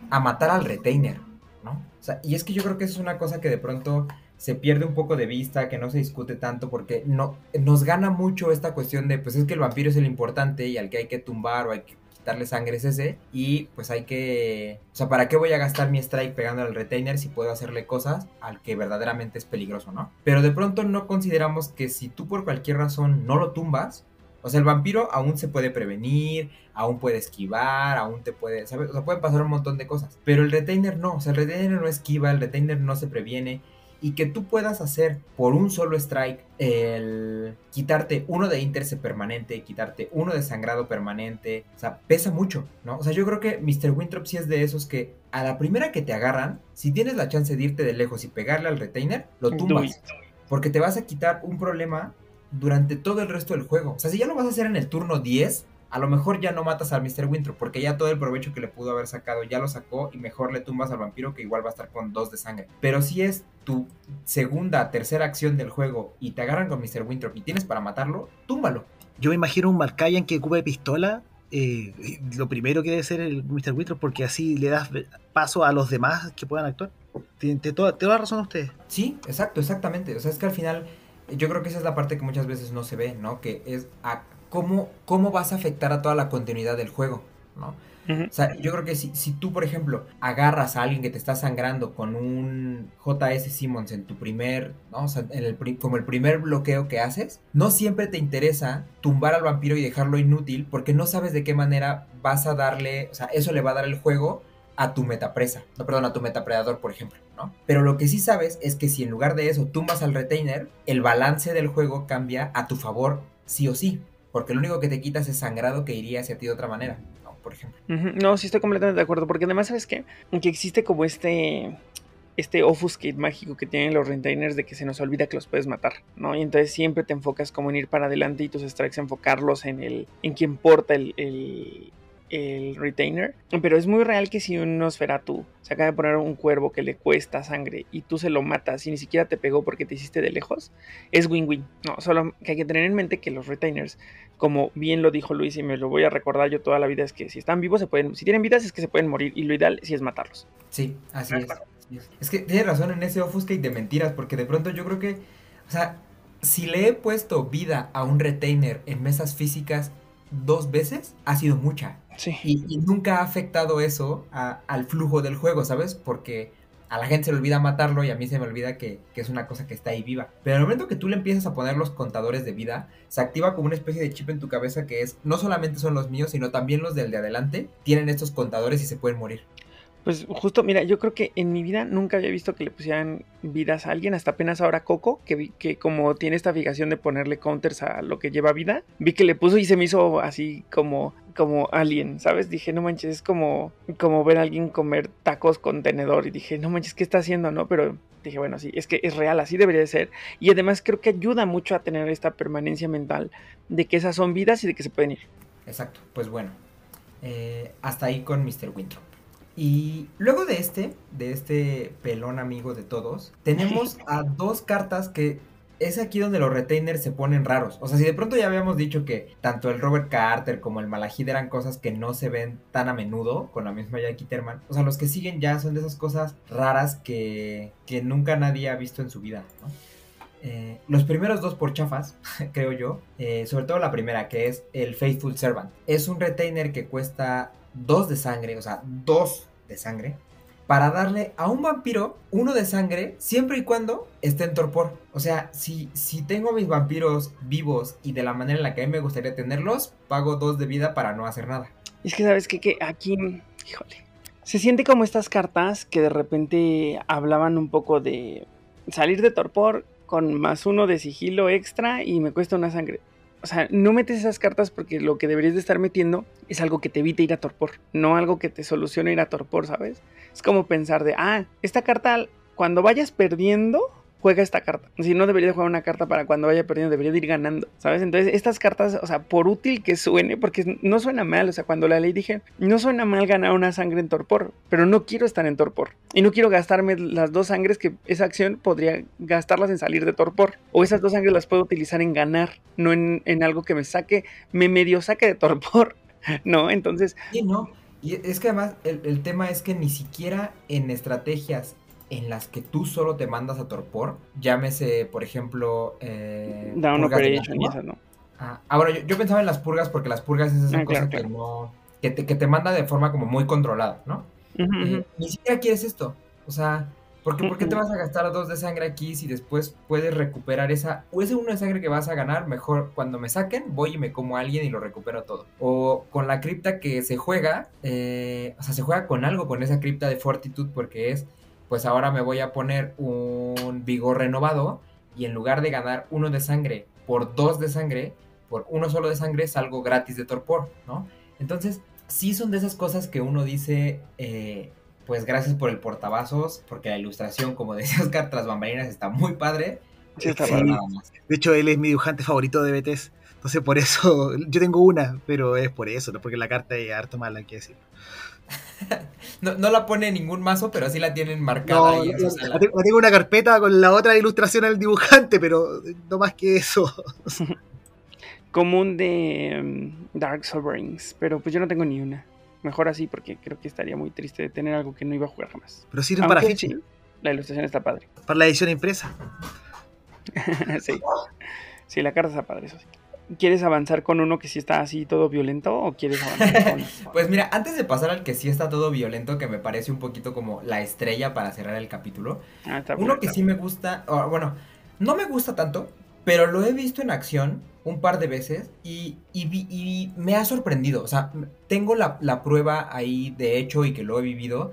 a matar al retainer, ¿no? O sea, y es que yo creo que eso es una cosa que de pronto se pierde un poco de vista, que no se discute tanto, porque no, nos gana mucho esta cuestión de, pues es que el vampiro es el importante y al que hay que tumbar o hay que quitarle sangre es ese, y pues hay que... O sea, ¿para qué voy a gastar mi strike pegando al retainer si puedo hacerle cosas al que verdaderamente es peligroso, ¿no? Pero de pronto no consideramos que si tú por cualquier razón no lo tumbas, o sea, el vampiro aún se puede prevenir, aún puede esquivar, aún te puede, ¿sabes? O sea, pueden pasar un montón de cosas. Pero el retainer no, o sea, el retainer no esquiva, el retainer no se previene. Y que tú puedas hacer por un solo strike el quitarte uno de interce permanente, quitarte uno de sangrado permanente, o sea, pesa mucho, ¿no? O sea, yo creo que Mr. Winthrop sí es de esos que a la primera que te agarran, si tienes la chance de irte de lejos y pegarle al retainer, lo tumbas. Porque te vas a quitar un problema durante todo el resto del juego. O sea, si ya lo vas a hacer en el turno 10, a lo mejor ya no matas al Mr. Winthrop, porque ya todo el provecho que le pudo haber sacado ya lo sacó y mejor le tumbas al vampiro que igual va a estar con dos de sangre. Pero si es tu segunda, tercera acción del juego y te agarran con Mr. Winthrop y tienes para matarlo, túmbalo. Yo me imagino un Marcayan que ocupe pistola. eh, lo primero que debe ser el Mr. Winthrop, porque así le das paso a los demás que puedan actuar. Tiene tiene toda, toda la razón ustedes. Sí, exacto, exactamente. O sea, es que al final yo creo que esa es la parte que muchas veces no se ve, ¿no? Que es a cómo, cómo vas a afectar a toda la continuidad del juego, ¿no? O sea, yo creo que si, si tú, por ejemplo, agarras a alguien que te está sangrando con un JS Simmons en tu primer, ¿no? O sea, en el, como el primer bloqueo que haces, no siempre te interesa tumbar al vampiro y dejarlo inútil porque no sabes de qué manera vas a darle, o sea, eso le va a dar el juego a tu metapresa, no, perdón, a tu metapredador, por ejemplo, ¿no? Pero lo que sí sabes es que si en lugar de eso tumbas al retainer, el balance del juego cambia a tu favor sí o sí, porque lo único que te quitas es sangrado que iría hacia ti de otra manera, ¿no? Por ejemplo. No, sí estoy completamente de acuerdo, porque además, ¿sabes qué? Que existe como este este offuscate mágico que tienen los retainers de que se nos olvida que los puedes matar, ¿no? Y entonces siempre te enfocas como en ir para adelante y tus strikes enfocarlos en el en quien porta el, el, el retainer. Pero es muy real que si un Nosferatu se acaba de poner un cuervo que le cuesta sangre y tú se lo matas y ni siquiera te pegó porque te hiciste de lejos, es win-win. No, solo que hay que tener en mente que los retainers como bien lo dijo Luis y me lo voy a recordar yo toda la vida, es que si están vivos se pueden, si tienen vidas es que se pueden morir y lo ideal sí es matarlos. Sí, así es. Es que tienes razón en ese offuscate de mentiras, porque de pronto yo creo que, o sea, si le he puesto vida a un retainer en mesas físicas dos veces, ha sido mucha. Sí. Y, y nunca ha afectado eso a- al flujo del juego, ¿sabes? Porque a la gente se le olvida matarlo y a mí se me olvida que, que es una cosa que está ahí viva. Pero al momento que tú le empiezas a poner los contadores de vida, se activa como una especie de chip en tu cabeza que es, no solamente son los míos, sino también los del de adelante, tienen estos contadores y se pueden morir. Pues justo, mira, yo creo que en mi vida nunca había visto que le pusieran vidas a alguien, hasta apenas ahora Coco, que vi que como tiene esta fijación de ponerle counters a lo que lleva vida, vi que le puso y se me hizo así como como alien, ¿sabes? Dije, no manches, es como como ver a alguien comer tacos con tenedor y dije, no manches, ¿qué está haciendo, no? Pero dije, bueno, sí, es que es real, así debería de ser. Y además creo que ayuda mucho a tener esta permanencia mental de que esas son vidas y de que se pueden ir. Exacto, pues bueno. eh, hasta ahí con Mr. Winthrop. Y luego de este, de este pelón amigo de todos, tenemos a dos cartas que es aquí donde los retainers se ponen raros. O sea, si de pronto ya habíamos dicho que tanto el Robert Carter como el Malahide eran cosas que no se ven tan a menudo con la misma Jackie Terman. O sea, los que siguen ya son de esas cosas raras que, que nunca nadie ha visto en su vida, ¿no? Eh, los primeros dos por chafas, creo yo. Eh, sobre todo la primera, que es el Faithful Servant. Es un retainer que cuesta dos de sangre, o sea, dos de sangre. Para darle a un vampiro uno de sangre siempre y cuando esté en torpor. O sea, si, si tengo mis vampiros vivos y de la manera en la que a mí me gustaría tenerlos, pago dos de vida para no hacer nada. Es que sabes qué? que aquí, híjole, se siente como estas cartas que de repente hablaban un poco de salir de torpor con más uno de sigilo extra y me cuesta una sangre. O sea, no metes esas cartas porque lo que deberías de estar metiendo es algo que te evite ir a torpor, no algo que te solucione ir a torpor, ¿sabes? Es como pensar de, ah, esta carta, cuando vayas perdiendo, juega esta carta. Si no debería jugar una carta para cuando vaya perdiendo, debería de ir ganando, ¿sabes? Entonces, estas cartas, o sea, por útil que suene, porque no suena mal, o sea, cuando la ley dije, no suena mal ganar una sangre en torpor, pero no quiero estar en torpor. Y no quiero gastarme las dos sangres que esa acción podría gastarlas en salir de torpor. O esas dos sangres las puedo utilizar en ganar, no en, en algo que me saque, me medio saque de torpor. ¿No? Entonces... Sí, no. Y es que además el, el tema es que ni siquiera en estrategias en las que tú solo te mandas a torpor, llámese, por ejemplo, eh, Down Operation ¿no? Ah, ah, bueno, yo, yo pensaba en las purgas porque las purgas es esa Ah, cosa claro, que no. Que te, que te manda de forma como muy controlada, ¿no? Ujú, Eh, ujú. ni siquiera quieres esto. O sea, ¿por qué, por qué te vas a gastar dos de sangre aquí si después puedes recuperar esa. O ese uno de sangre que vas a ganar, mejor cuando me saquen, voy y me como a alguien y lo recupero todo. O con la cripta que se juega, eh, o sea, se juega con algo, con esa cripta de fortitud, porque es. Pues ahora me voy a poner un vigor renovado y en lugar de ganar uno de sangre por dos de sangre, por uno solo de sangre salgo gratis de torpor, ¿no? Entonces, sí son de esas cosas que uno dice, eh, pues gracias por el portavasos, porque la ilustración, como decía Oscar, tras bambalinas está muy padre. Sí, está Sí. nada más. De hecho, él es mi dibujante favorito de BTS. Entonces, por eso, yo tengo una, pero es por eso, no porque la carta es harto mala, hay que decir. No, no la pone en ningún mazo, pero sí la tienen marcada No, ahí en su la- sala. la tengo la tengo una carpeta con la otra ilustración al dibujante, pero no más que eso. Común de mm, Dark Sovereigns, pero pues yo no tengo ni una. Mejor así porque creo que estaría muy triste de tener algo que no iba a jugar jamás. Pero sirven para Aunque ficha, sí, la ilustración está padre. para la edición impresa. sí. Sí, la carta está padre, eso sí. ¿Quieres avanzar con uno que sí está así todo violento o quieres avanzar con... Pues mira, antes de pasar al que sí está todo violento, que me parece un poquito como la estrella para cerrar el capítulo, Ah, está Uno que está sí me gusta, o, bueno, no me gusta tanto, pero lo he visto en acción un par de veces y, y vi- y me ha sorprendido. O sea, tengo la, la prueba ahí de hecho y que lo he vivido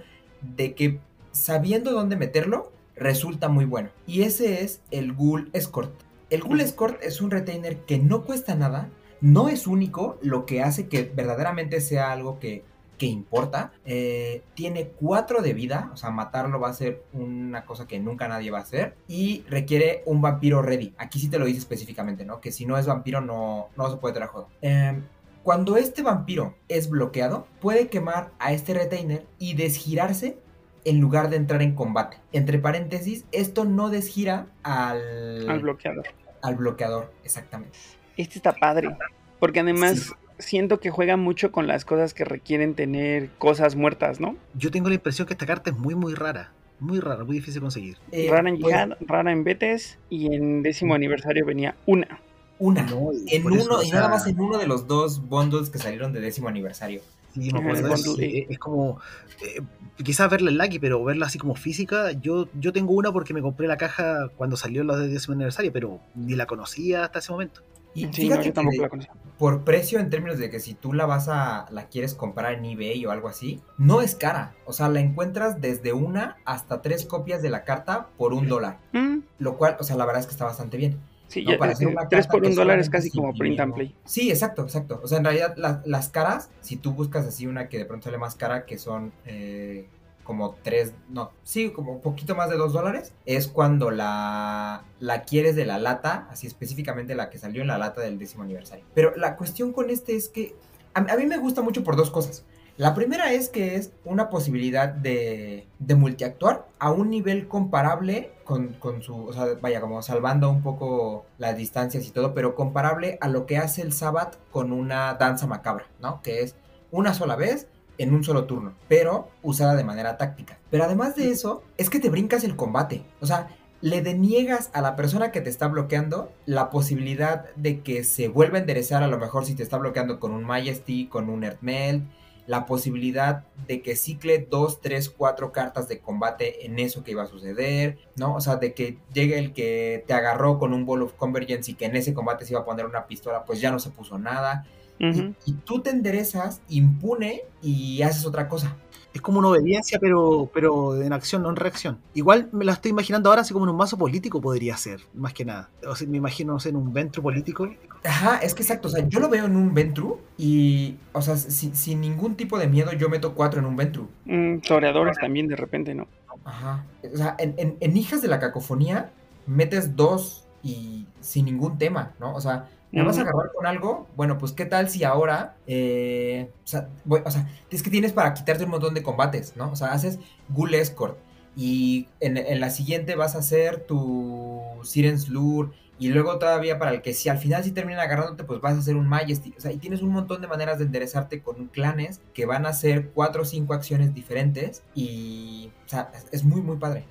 de que sabiendo dónde meterlo, resulta muy bueno. Y ese es el Ghoul Escort. El Ghoul. Escort es un retainer que no cuesta nada, no es único, lo que hace que verdaderamente sea algo que, que importa. Eh, tiene 4 de vida, o sea, matarlo va a ser una cosa que nunca nadie va a hacer. Y requiere un vampiro ready. Aquí sí te lo dice específicamente, ¿no? Que si no es vampiro no, no se puede traer a juego. Eh, cuando este vampiro es bloqueado, puede quemar a este retainer y desgirarse en lugar de entrar en combate. Entre paréntesis, esto no desgira al, al bloqueador. al bloqueador, exactamente. Este está padre. Porque además Sí. siento que juega mucho con las cosas que requieren tener cosas muertas, ¿no? Yo tengo la impresión que esta carta es muy, muy rara. Muy rara, muy difícil de conseguir. Eh, rara en pues, Jihad, rara en Betes y en décimo aniversario venía una. una. No, y En uno, eso, o y nada sea, más en uno de los dos bundles que salieron de décimo aniversario. Sí, me acuerdo sí, A. es, es como. eh, quizás verla en Lucky, pero verla así como física. Yo, yo tengo una porque me compré la caja cuando salió la de décimo aniversario, pero ni la conocía hasta ese momento. Y Sí, no, fíjate yo que tampoco de- la conocía. por precio en términos de que si tú la vas a la quieres comprar en eBay o algo así, no es cara. O sea, la encuentras desde una hasta tres copias de la carta por un dólar. Mm, Lo cual, o sea, la verdad es que está bastante bien. Sí, No, ya, para hacer una 3 carta por un dólar es casi como print and play. Sí, exacto, exacto. O sea, en realidad la- las caras, si tú buscas así una que de pronto sale más cara, que son eh, como tres, no, sí, como un poquito más de dos dólares, es cuando la, la quieres de la lata, así específicamente la que salió en la lata del décimo aniversario. Pero la cuestión con este es que a, a mí me gusta mucho por dos cosas. La primera es que es una posibilidad de, de multiactuar a un nivel comparable con, con su, o sea, vaya, como salvando un poco las distancias y todo, pero comparable a lo que hace el Sabbath con una danza macabra, ¿no? Que es una sola vez en un solo turno, pero usada de manera táctica. Pero además de eso, es que te brincas el combate. O sea, le deniegas a la persona que te está bloqueando la posibilidad de que se vuelva a enderezar a lo mejor si te está bloqueando con un Majesty, con un Earthmelt, la posibilidad de que cicle dos, tres, cuatro cartas de combate en eso que iba a suceder, ¿no? O sea, de que llegue el que te agarró con un Ball of Convergence y que en ese combate se iba a poner una pistola, pues ya no se puso nada. y, y tú te enderezas impune y haces otra cosa. Es como una obediencia, pero, pero en acción, no en reacción. Igual me la estoy imaginando ahora así como en un mazo político podría ser, más que nada. O sea, me imagino, no sé, en un ventro político. Ajá, es que exacto, o sea, yo lo veo en un Ventru y, o sea, sin, sin ningún tipo de miedo yo meto cuatro en un Ventru. Mm, toreadores también de repente, ¿no? Ajá, o sea, en, en, en Hijas de la Cacofonía metes dos y sin ningún tema, ¿no? O sea, ¿me vas a agarrar con algo? Bueno, pues qué tal si ahora, eh, o, sea, voy- o sea, es que tienes para quitarte un montón de combates, ¿no? O sea, haces Ghoul Escort y en, en la siguiente vas a hacer tu Siren's Lure y luego todavía para el que si al final sí terminan agarrándote, pues vas a hacer un Majesty. O sea, y tienes un montón de maneras de enderezarte con clanes que van a hacer cuatro o cinco acciones diferentes y, o sea, es, es muy, muy padre.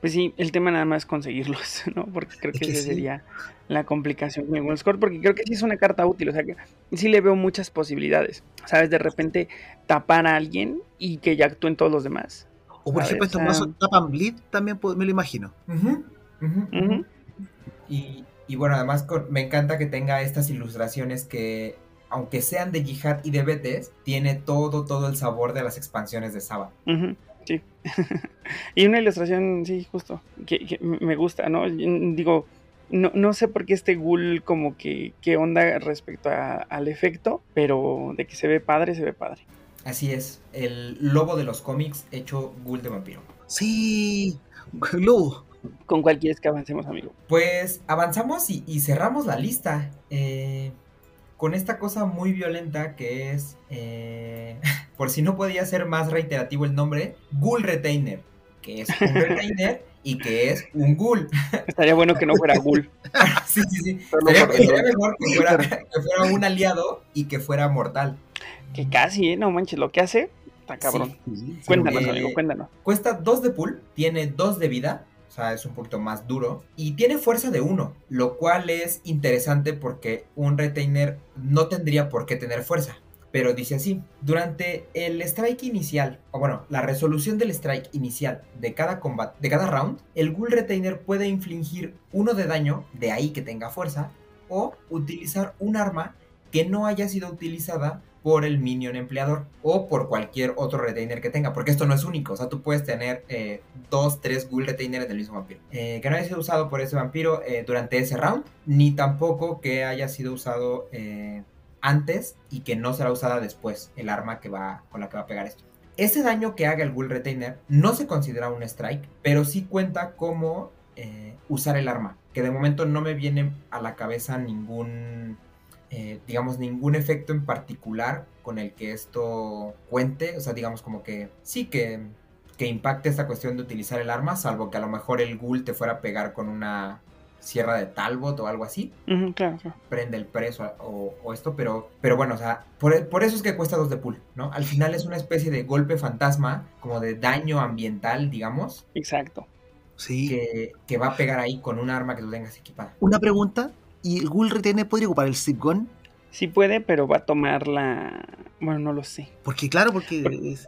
Pues sí, el tema nada más es conseguirlos, ¿no? Porque creo Es que que esa sí. sería la complicación con el World Score, porque creo que sí es una carta útil, o sea que sí le veo muchas posibilidades, ¿sabes? De repente tapar a alguien y que ya actúen todos los demás. O por A ejemplo, estos mazos tapan bleed también puedo- me lo imagino. Y, y bueno, además con- me encanta que tenga estas ilustraciones que, aunque sean de Jihad y de Betes, tiene todo, todo el sabor de las expansiones de Saba. Sí. y una ilustración, sí, justo, que, que me gusta, ¿no? Y, Digo, no, no sé por qué este ghoul como que, qué onda respecto a- al efecto, pero de que se ve padre, se ve padre. Así es, el lobo de los cómics hecho ghoul de vampiro. Sí, lobo. ¿Con cuál quieres que avancemos, amigo? Pues avanzamos y, y cerramos la lista. eh, con esta cosa muy violenta que es, eh, por si no podía ser más reiterativo el nombre, Ghoul Retainer. Que es un Retainer y que es un Ghoul. Estaría bueno que no fuera ghoul. sí, sí, sí. Sería, sería mejor que fuera, que fuera un aliado y que fuera mortal. Que casi, ¿eh? No manches, lo que hace, está cabrón. Sí, Cuéntanos, eh, amigo, cuéntanos. Cuesta 2 de pool, tiene 2 de vida, o sea, es un poquito más duro, y tiene fuerza de 1, lo cual es interesante porque un retainer no tendría por qué tener fuerza. Pero dice así, durante el strike inicial, o bueno, la resolución del strike inicial de cada combate, de cada round, el Ghoul Retainer puede infligir uno de daño, de ahí que tenga fuerza, o utilizar un arma que no haya sido utilizada por el minion empleador o por cualquier otro retainer que tenga, porque esto no es único, o sea, tú puedes tener eh, dos, tres ghoul retainers del mismo vampiro, eh, que no haya sido usado por ese vampiro eh, durante ese round, ni tampoco que haya sido usado antes y que no será usada después el arma que va con la que va a pegar esto. Ese daño que haga el ghoul retainer no se considera un strike, pero sí cuenta como eh, usar el arma, que de momento no me viene a la cabeza ningún eh, digamos, ningún efecto en particular con el que esto cuente. O sea, digamos como que sí que, que impacte esta cuestión de utilizar el arma, salvo que a lo mejor el ghoul te fuera a pegar con una sierra de Talbot o algo así, claro, claro. prende el preso o, o esto, pero, pero bueno, o sea, por, por eso es que cuesta dos de pool, ¿no? Al final es una especie de golpe fantasma, como de daño ambiental, digamos, Exacto. Sí. que, que va a pegar ahí con un arma que tú tengas equipada. Una pregunta. ¿Y el Ghoul Retainer podría ocupar el Zip Gun? Sí puede, pero va a tomar la... Bueno, no lo sé. Porque claro, porque es-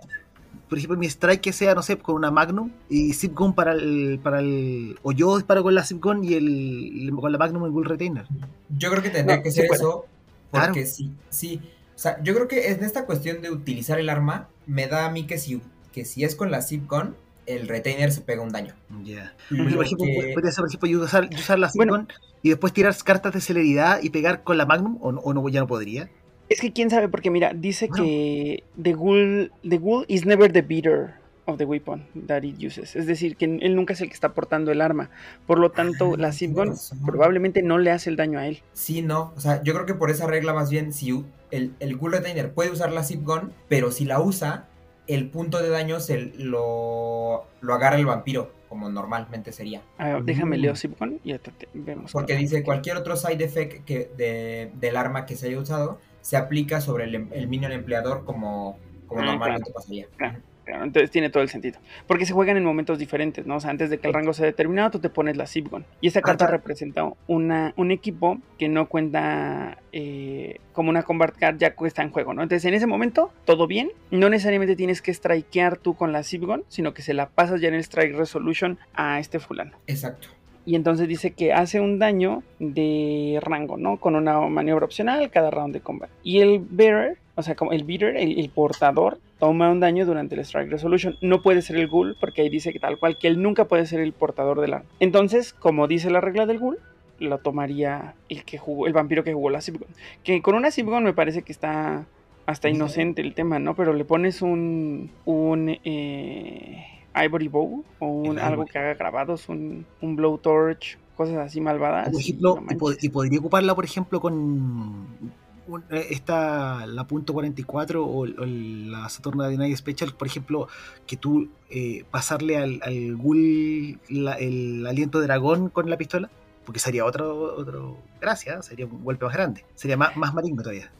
por ejemplo mi strike que sea, no sé, con una Magnum y Zip Gun para el, para el o yo disparo con la Zip Gun y el con la Magnum el Ghoul Retainer. Yo creo que tendría No, que sí ser puede. eso, porque Claro. sí, sí. O sea, yo creo que en esta cuestión de utilizar el arma, me da a mí que si, que si es con la zip gun, el retainer se pega un daño. Ya. Porque, por ejemplo, que- podría ser, por ejemplo, yo usar, yo usar la Zip Bueno. Gun y después tirar cartas de celeridad y pegar con la Magnum o no, o no ya no podría. Es que quién sabe, porque mira, dice Bueno. que the ghoul, the ghoul is never the beater of the weapon that it uses. Es decir, que él nunca es el que está portando el arma. Por lo tanto, Ah, la razón. probablemente no le hace el daño a él. Sí, no. O sea, yo creo que por esa regla más bien, si el, el ghoul retainer puede usar la zip gun, pero si la usa, el punto de daño se lo, lo agarra el vampiro, como normalmente sería. A ver, déjame Mm. leo zip gun y ahorita te- vemos. Porque dice cualquier otro side effect que de- del arma que se haya usado se aplica sobre el, em- el minion empleador como, como Ah, normalmente pasaría. Claro. Claro, entonces tiene todo el sentido. Porque se juegan en momentos diferentes, ¿no? O sea, antes de que el rango sea determinado, tú te pones la Zipgun. Y esta carta representa una, un equipo que no cuenta eh, como una Combat Card, ya está en juego, ¿no? Entonces, en ese momento, todo bien. No necesariamente tienes que strikear tú con la Zipgun, sino que se la pasas ya en el Strike Resolution a este fulano. Exacto. Y entonces dice que hace un daño de rango, ¿no? Con una maniobra opcional cada round de combat. Y el bearer, o sea, como el beater, el, el portador, toma un daño durante el Strike Resolution. No puede ser el ghoul, porque ahí dice que tal cual que él nunca puede ser el portador del arma. Entonces, como dice la regla del ghoul, lo tomaría el que jugó, el vampiro que jugó la Zipgun. Que con una Zipgun me parece que está hasta inocente el tema, ¿no? Pero le pones un. un eh, Ivory Bow o un, algo que haga grabados, un, un Blowtorch, cosas así malvadas. Por y ejemplo, y, pod- manches. y podría ocuparla, por ejemplo, con un- eh, esta, la punto 44 o, o la Saturno de Night Special, por ejemplo, que tú eh, pasarle al, al ghoul la- el aliento de dragón con la pistola, porque sería otro, otro, gracias, sería un golpe más grande, sería más, más maligno todavía.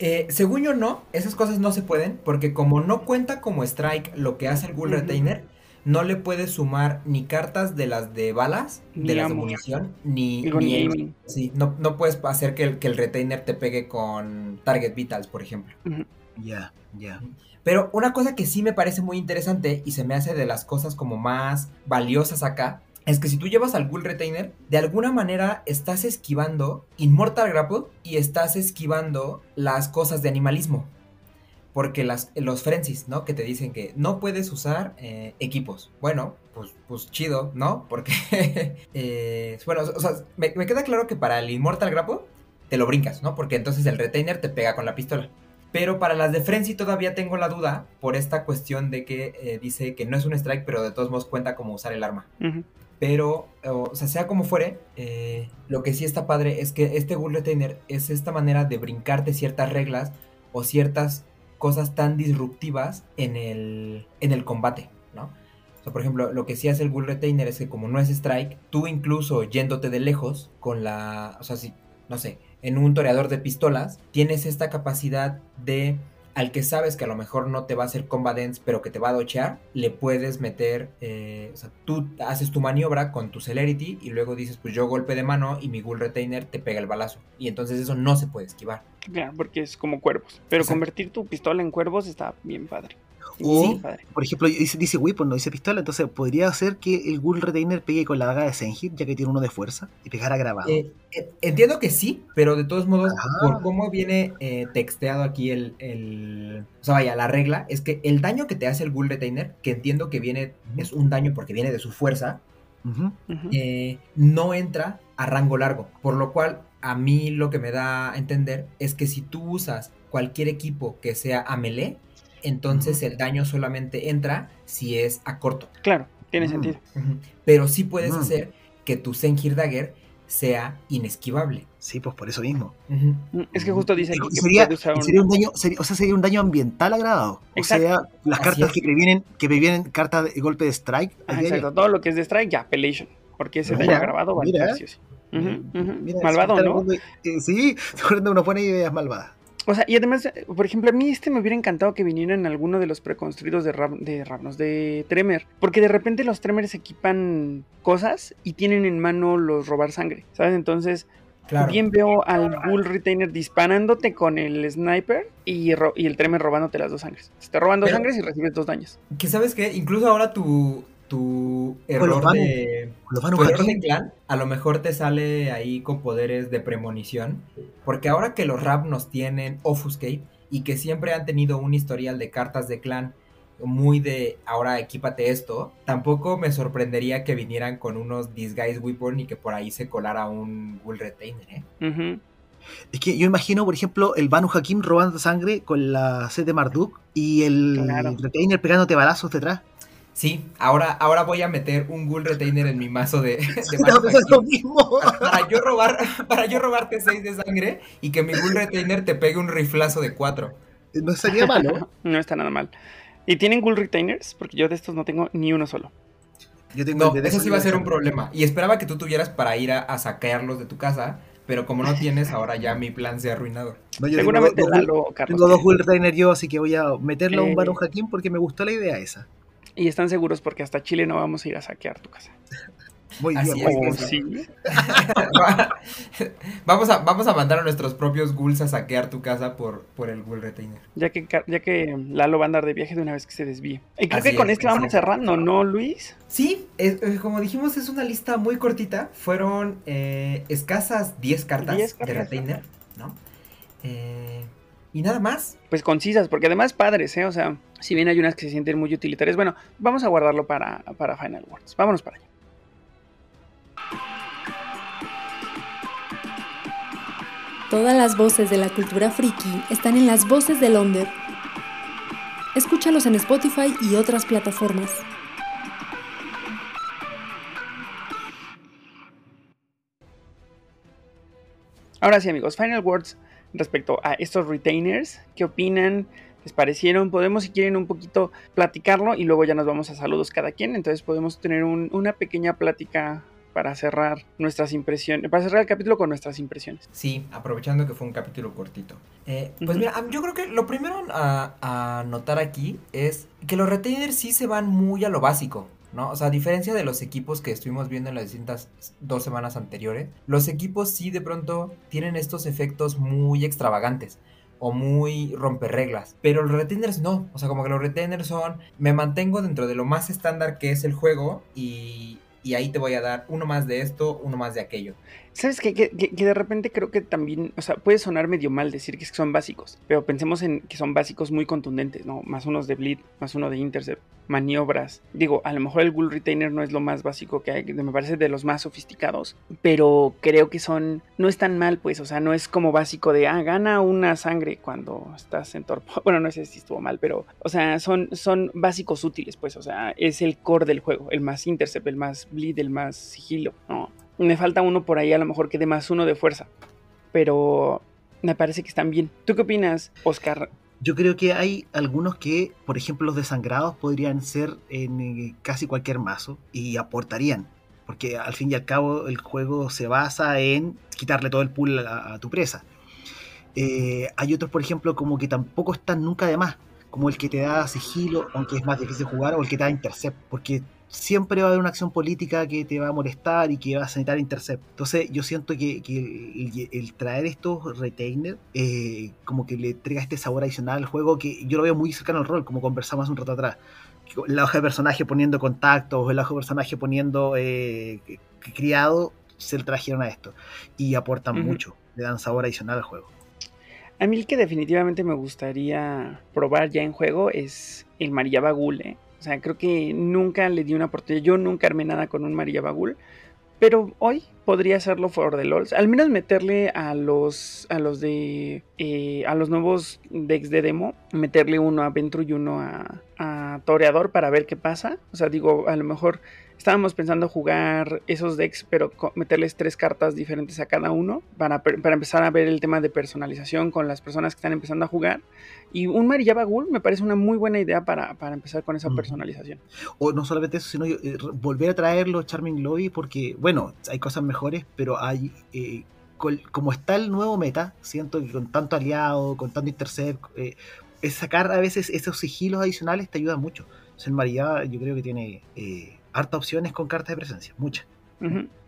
Eh, según yo no, esas cosas no se pueden porque como no cuenta como strike lo que hace el Ghoul. Retainer, no le puedes sumar ni cartas de las de balas, Ni de las de munición, ni, Digo, ni. Sí, no, no puedes hacer que el, que el Retainer te pegue con Target Vitals, por ejemplo. Ya, ya. Pero una cosa que sí me parece muy interesante y se me hace de las cosas como más valiosas acá, es que si tú llevas al Ghoul Retainer, de alguna manera estás esquivando Immortal Grapple y estás esquivando las cosas de animalismo. Porque las, los frenzies, ¿no? Que te dicen que no puedes usar eh, equipos. Bueno, pues, pues chido, ¿no? Porque, eh, bueno, o sea, me, me queda claro que para el Immortal Grapple te lo brincas, ¿no? Porque entonces el Retainer te pega con la pistola. Pero para las de Frenzy todavía tengo la duda por esta cuestión de que eh, dice que no es un strike, pero de todos modos cuenta como usar el arma. Pero, o sea, sea como fuere, lo que sí está padre es que este Ghoul Retainer es esta manera de brincarte ciertas reglas o ciertas cosas tan disruptivas en el, en el combate, ¿no? Por ejemplo, lo que sí hace el Ghoul Retainer es que como no es strike, tú incluso yéndote de lejos con la, o sea, si, no sé, en un toreador de pistolas, tienes esta capacidad de al que sabes que a lo mejor no te va a hacer combat pero que te va a dochear, le puedes meter, eh, o sea, tú haces tu maniobra con tu celerity y luego dices, pues yo golpe de mano y mi ghoul retainer te pega el balazo. Y entonces eso no se puede esquivar. Claro, porque es como cuervos. Pero Exacto. convertir tu pistola en cuervos está bien padre. O, Sí, padre. por ejemplo, dice, dice weapon, no dice pistola, entonces podría ser que el Ghoul Retainer pegue con la daga de Senhir, ya que tiene uno de fuerza, y pegara grabado. Eh, eh, entiendo que sí, pero de todos modos, Ajá. por cómo viene eh, texteado aquí el, el- O sea, vaya, la regla es que el daño que te hace el ghoul retainer, que entiendo que viene, es un daño porque viene de su fuerza, eh, no entra a rango largo. Por lo cual, a mí lo que me da a entender es que si tú usas cualquier equipo que sea a melee, entonces el daño solamente entra si es a corto. Claro, tiene sentido. Pero sí puedes hacer que tu Senhir Dagger sea inesquivable. Sí, pues por eso mismo. Mm, Es que justo dice que sería, un- sería un daño, sería- o sea, sería un daño ambiental agravado. Exacto. O sea, las Así cartas es. que previenen, que previenen cartas de golpe de strike. Ah, exacto, todo lo que es de strike, ya, Appellation. Porque ese daño Mira, grabado va a sí Mira, Malvado, ¿no? de- eh, sí, seguramente uno pone ideas malvadas. O sea, y además, por ejemplo, a mí este me hubiera encantado que viniera en alguno de los preconstruidos de, Rab- de Ravnos, de Tremer. Porque de repente los Tremers equipan cosas y tienen en mano los robar sangre, ¿sabes? Entonces, Claro. bien veo al Bull Retainer disparándote con el Sniper y, el Tremer robándote las dos sangres. Te roban dos Pero- sangres y recibes dos daños. Que sabes que incluso ahora tu, tu error de. Tu error de clan a lo mejor te sale ahí con poderes de premonición. Porque ahora que los Ravnos tienen Offuscate y que siempre han tenido un historial de cartas de clan muy de ahora equípate esto, tampoco me sorprendería que vinieran con unos Disguise Weapon y que por ahí se colara un Ghoul Retainer, ¿eh? Es que yo imagino, por ejemplo, el Banu Hakim robando sangre con la sed de Marduk y el Claro. Retainer pegándote balazos detrás. Sí, ahora, ahora voy a meter un Ghoul Retainer en mi mazo de, de Estaba Banu pensando lo mismo. para, para yo robar, para yo robarte 6 de sangre y que mi Ghoul Retainer te pegue un riflazo de 4. No sería malo. No está nada mal. ¿Y tienen Ghoul Retainers? Porque yo de estos no tengo ni uno solo. Yo tengo No, eso sí va a ser un problema. Y esperaba que tú tuvieras para ir a, a saquearlos de tu casa, pero como no tienes, ahora ya mi plan se ha arruinado. No, yo Seguramente tengo, dos- Lalo, Carlos. tengo dos. Will Trainer yo, así que voy a meterle a un Eh. Baron Hakim porque me gustó la idea esa. Y están seguros porque hasta Chile no vamos a ir a saquear tu casa. Muy Así bien. es, muy ¿O bien. sí? vamos, a, vamos a mandar a nuestros propios ghouls a saquear tu casa por, por el ghoul retainer. Ya que, ya que Lalo va a andar de viaje de una vez que se desvíe. Y creo Así que con es, este vamos cerrando, ¿no, Luis? Sí, es- eh, como dijimos, es una lista muy cortita. Fueron eh, escasas 10 cartas, 10 de cartas, retainer, ¿no? Eh, y nada más. Pues concisas, porque además padres, ¿eh? O sea, si bien hay unas que se sienten muy utilitarias, bueno, vamos a guardarlo para, para Final Words. Vámonos para allá. Todas las voces de la cultura friki están en las voces del Onder. Escúchalos en Spotify y otras plataformas. Ahora sí, amigos, Final Words respecto a estos retainers. ¿Qué opinan? ¿Les parecieron? Podemos, si quieren, un poquito platicarlo y luego ya nos vamos a saludos cada quien. Entonces podemos tener un- una pequeña plática para cerrar nuestras impresiones, para cerrar el capítulo con nuestras impresiones. Sí, aprovechando que fue un capítulo cortito. Eh, pues mira, yo creo que lo primero a, a notar aquí es que los retainers sí se van muy a lo básico. O sea, a diferencia de los equipos que estuvimos viendo en las distintas dos semanas anteriores, los equipos sí de pronto tienen estos efectos muy extravagantes o muy romperreglas. Pero los retainers no. O sea, como que los retainers son, me mantengo dentro de lo más estándar que es el juego y, y ahí te voy a dar uno más de esto, uno más de aquello. ¿Sabes qué? Que, que- que de repente creo que también, o sea, puede sonar medio mal decir que son básicos, pero pensemos en que son básicos muy contundentes, ¿no? Más unos de bleed, más uno de intercept, maniobras. Digo, a lo mejor el Ghoul Retainer no es lo más básico que hay, me parece de los más sofisticados, pero creo que son, no es tan mal, pues, o sea, no es como básico de, ah, gana una sangre cuando estás en torpo. Bueno, no sé si estuvo mal, pero, o sea, son, son básicos útiles, pues, o sea, es el core del juego, el más intercept, el más bleed, el más sigilo, ¿no? Me falta uno por ahí, a lo mejor que de más uno de fuerza. Pero me parece que están bien. ¿Tú qué opinas, Oscar? Yo creo que hay algunos que, por ejemplo, los desangrados podrían ser en eh, casi cualquier mazo y aportarían. Porque al fin y al cabo el juego se basa en quitarle todo el pool a, a tu presa. Eh, hay otros, por ejemplo, como que tampoco están nunca de más. Como el que te da sigilo, aunque es más difícil jugar, o el que te da intercept. Porque siempre va a haber una acción política que te va a molestar y que va a necesitar intercept. Entonces yo siento que, que el, el traer estos retainers eh, como que le entrega este sabor adicional al juego que yo lo veo muy cercano al rol, como conversamos hace un rato atrás. La hoja de personaje poniendo contactos, la hoja de personaje poniendo eh, criado, se lo trajeron a esto. Y aportan mucho, le dan sabor adicional al juego. A mí el que definitivamente me gustaría probar ya en juego es el María Bagul, ¿eh? O sea, creo que nunca le di una oportunidad. Yo nunca armé nada con un María Bagul. Pero hoy podría hacerlo for the LOLs. Al menos meterle a los. a los de. eh, a los nuevos decks de demo. Meterle uno a Ventru y uno a, a Toreador para ver qué pasa. O sea, digo, a lo mejor estábamos pensando jugar esos decks, pero meterles tres cartas diferentes a cada uno. Para, para empezar a ver el tema de personalización con las personas que están empezando a jugar. Y un María Bagul me parece una muy buena idea para, para empezar con esa personalización. O no solamente eso, sino eh, volver a traer los Charming Lobby, porque, bueno, hay cosas mejores, pero hay. eh, col- como está el nuevo meta, siento que con tanto aliado, con tanto intercept, eh, sacar a veces esos sigilos adicionales te ayuda mucho. Entonces, el María, yo creo que tiene eh, harta opciones con cartas de presencia, muchas.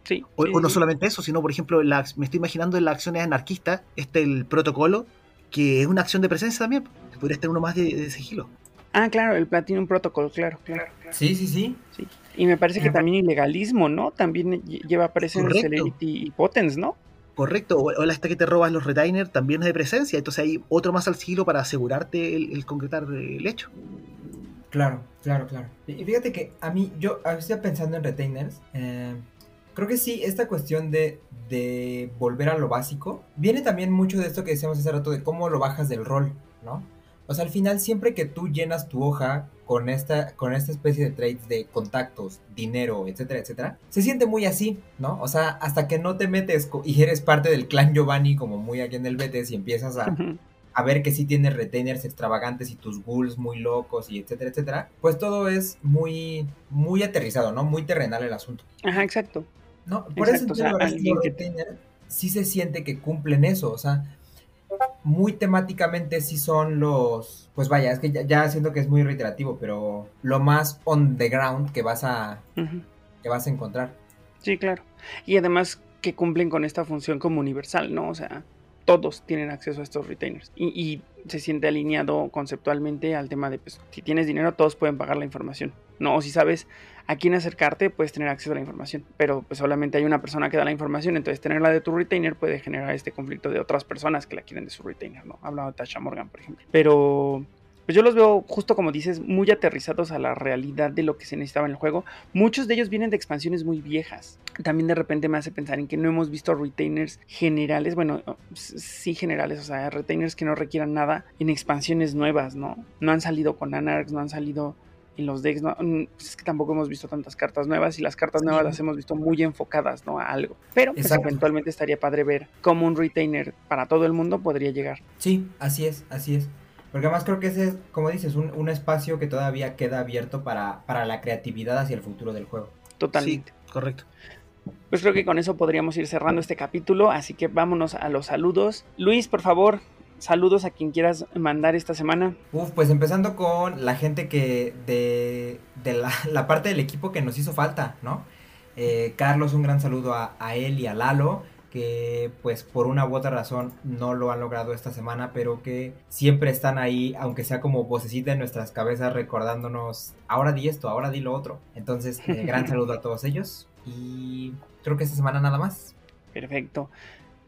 Sí. O, sí, o no sí. solamente eso, sino, por ejemplo, la me estoy imaginando en las acciones anarquistas, este el protocolo, que es una acción de presencia también. Podrías tener uno más de, de sigilo. Ah, claro, el Platinum Protocol, claro, claro. Sí, sí, sí. Sí. Y me parece que también ilegalismo, ¿no? También lle- lleva Presence, Correcto. Celerity y Potence, ¿no? Correcto, o, o la esta que te robas los retainer también es de presencia, entonces hay otro más al sigilo para asegurarte el, el concretar el hecho. Claro, claro, claro. Y fíjate que a mí, yo estoy pensando en retainers. eh, creo que sí, esta cuestión de, de volver a lo básico viene también mucho de esto que decíamos hace rato de cómo lo bajas del rol, ¿no? O sea, al final, siempre que tú llenas tu hoja con esta, con esta especie de trades de contactos, dinero, etcétera, etcétera, se siente muy así, ¿no? O sea, hasta que no te metes y eres parte del clan Giovanni, como muy aquí en el Betes, y empiezas a. a ver que sí tienes retainers extravagantes y tus ghouls muy locos y etcétera, etcétera, pues todo es muy, muy aterrizado, ¿no? Muy terrenal el asunto. Ajá, exacto. ¿No? Por Exacto, eso o sea, los retainers sí se siente que cumplen eso, o sea, muy temáticamente sí son los, pues vaya, es que ya, siento que es muy reiterativo, pero lo más on the ground que vas a, que vas a encontrar. Sí, claro. Y además que cumplen con esta función como universal, ¿no? O sea, todos tienen acceso a estos retainers. Y, se siente alineado conceptualmente al tema de, pues, si tienes dinero, todos pueden pagar la información. No, o si sabes a quién acercarte, puedes tener acceso a la información. Pero pues solamente hay una persona que da la información, entonces tenerla de tu retainer puede generar este conflicto de otras personas que la quieren de su retainer, ¿no? Hablando de Tasha Morgan, por ejemplo. Pero pues yo los veo justo como dices, muy aterrizados a la realidad de lo que se necesitaba en el juego. Muchos de ellos vienen de expansiones muy viejas. También de repente me hace pensar en que no hemos visto retainers generales, bueno, sí generales, o sea, retainers que no requieran nada en expansiones nuevas, ¿no? No han salido con Anarchs, no han salido en los decks, no, mm, pues es que tampoco hemos visto tantas cartas nuevas y las cartas nuevas las hemos visto muy enfocadas, ¿no? A algo. Pero pues, eventualmente estaría padre ver cómo un retainer para todo el mundo podría llegar. Sí, así es, así es. Porque además creo que ese es, como dices, un, espacio que todavía queda abierto para, para, la creatividad hacia el futuro del juego. Totalmente. correcto. Pues creo que con eso podríamos ir cerrando este capítulo, así que vámonos a los saludos. Luis, por favor, saludos a quien quieras mandar esta semana. Uf, pues empezando con la gente que de, de la, parte del equipo que nos hizo falta, ¿no? Eh, Carlos, un gran saludo a, a él y a Lalo que pues por una u otra razón no lo han logrado esta semana, pero que siempre están ahí, aunque sea como vocecita en nuestras cabezas recordándonos, ahora di esto, ahora di lo otro. Entonces, eh, gran saludo a todos ellos y creo que esta semana nada más. Perfecto.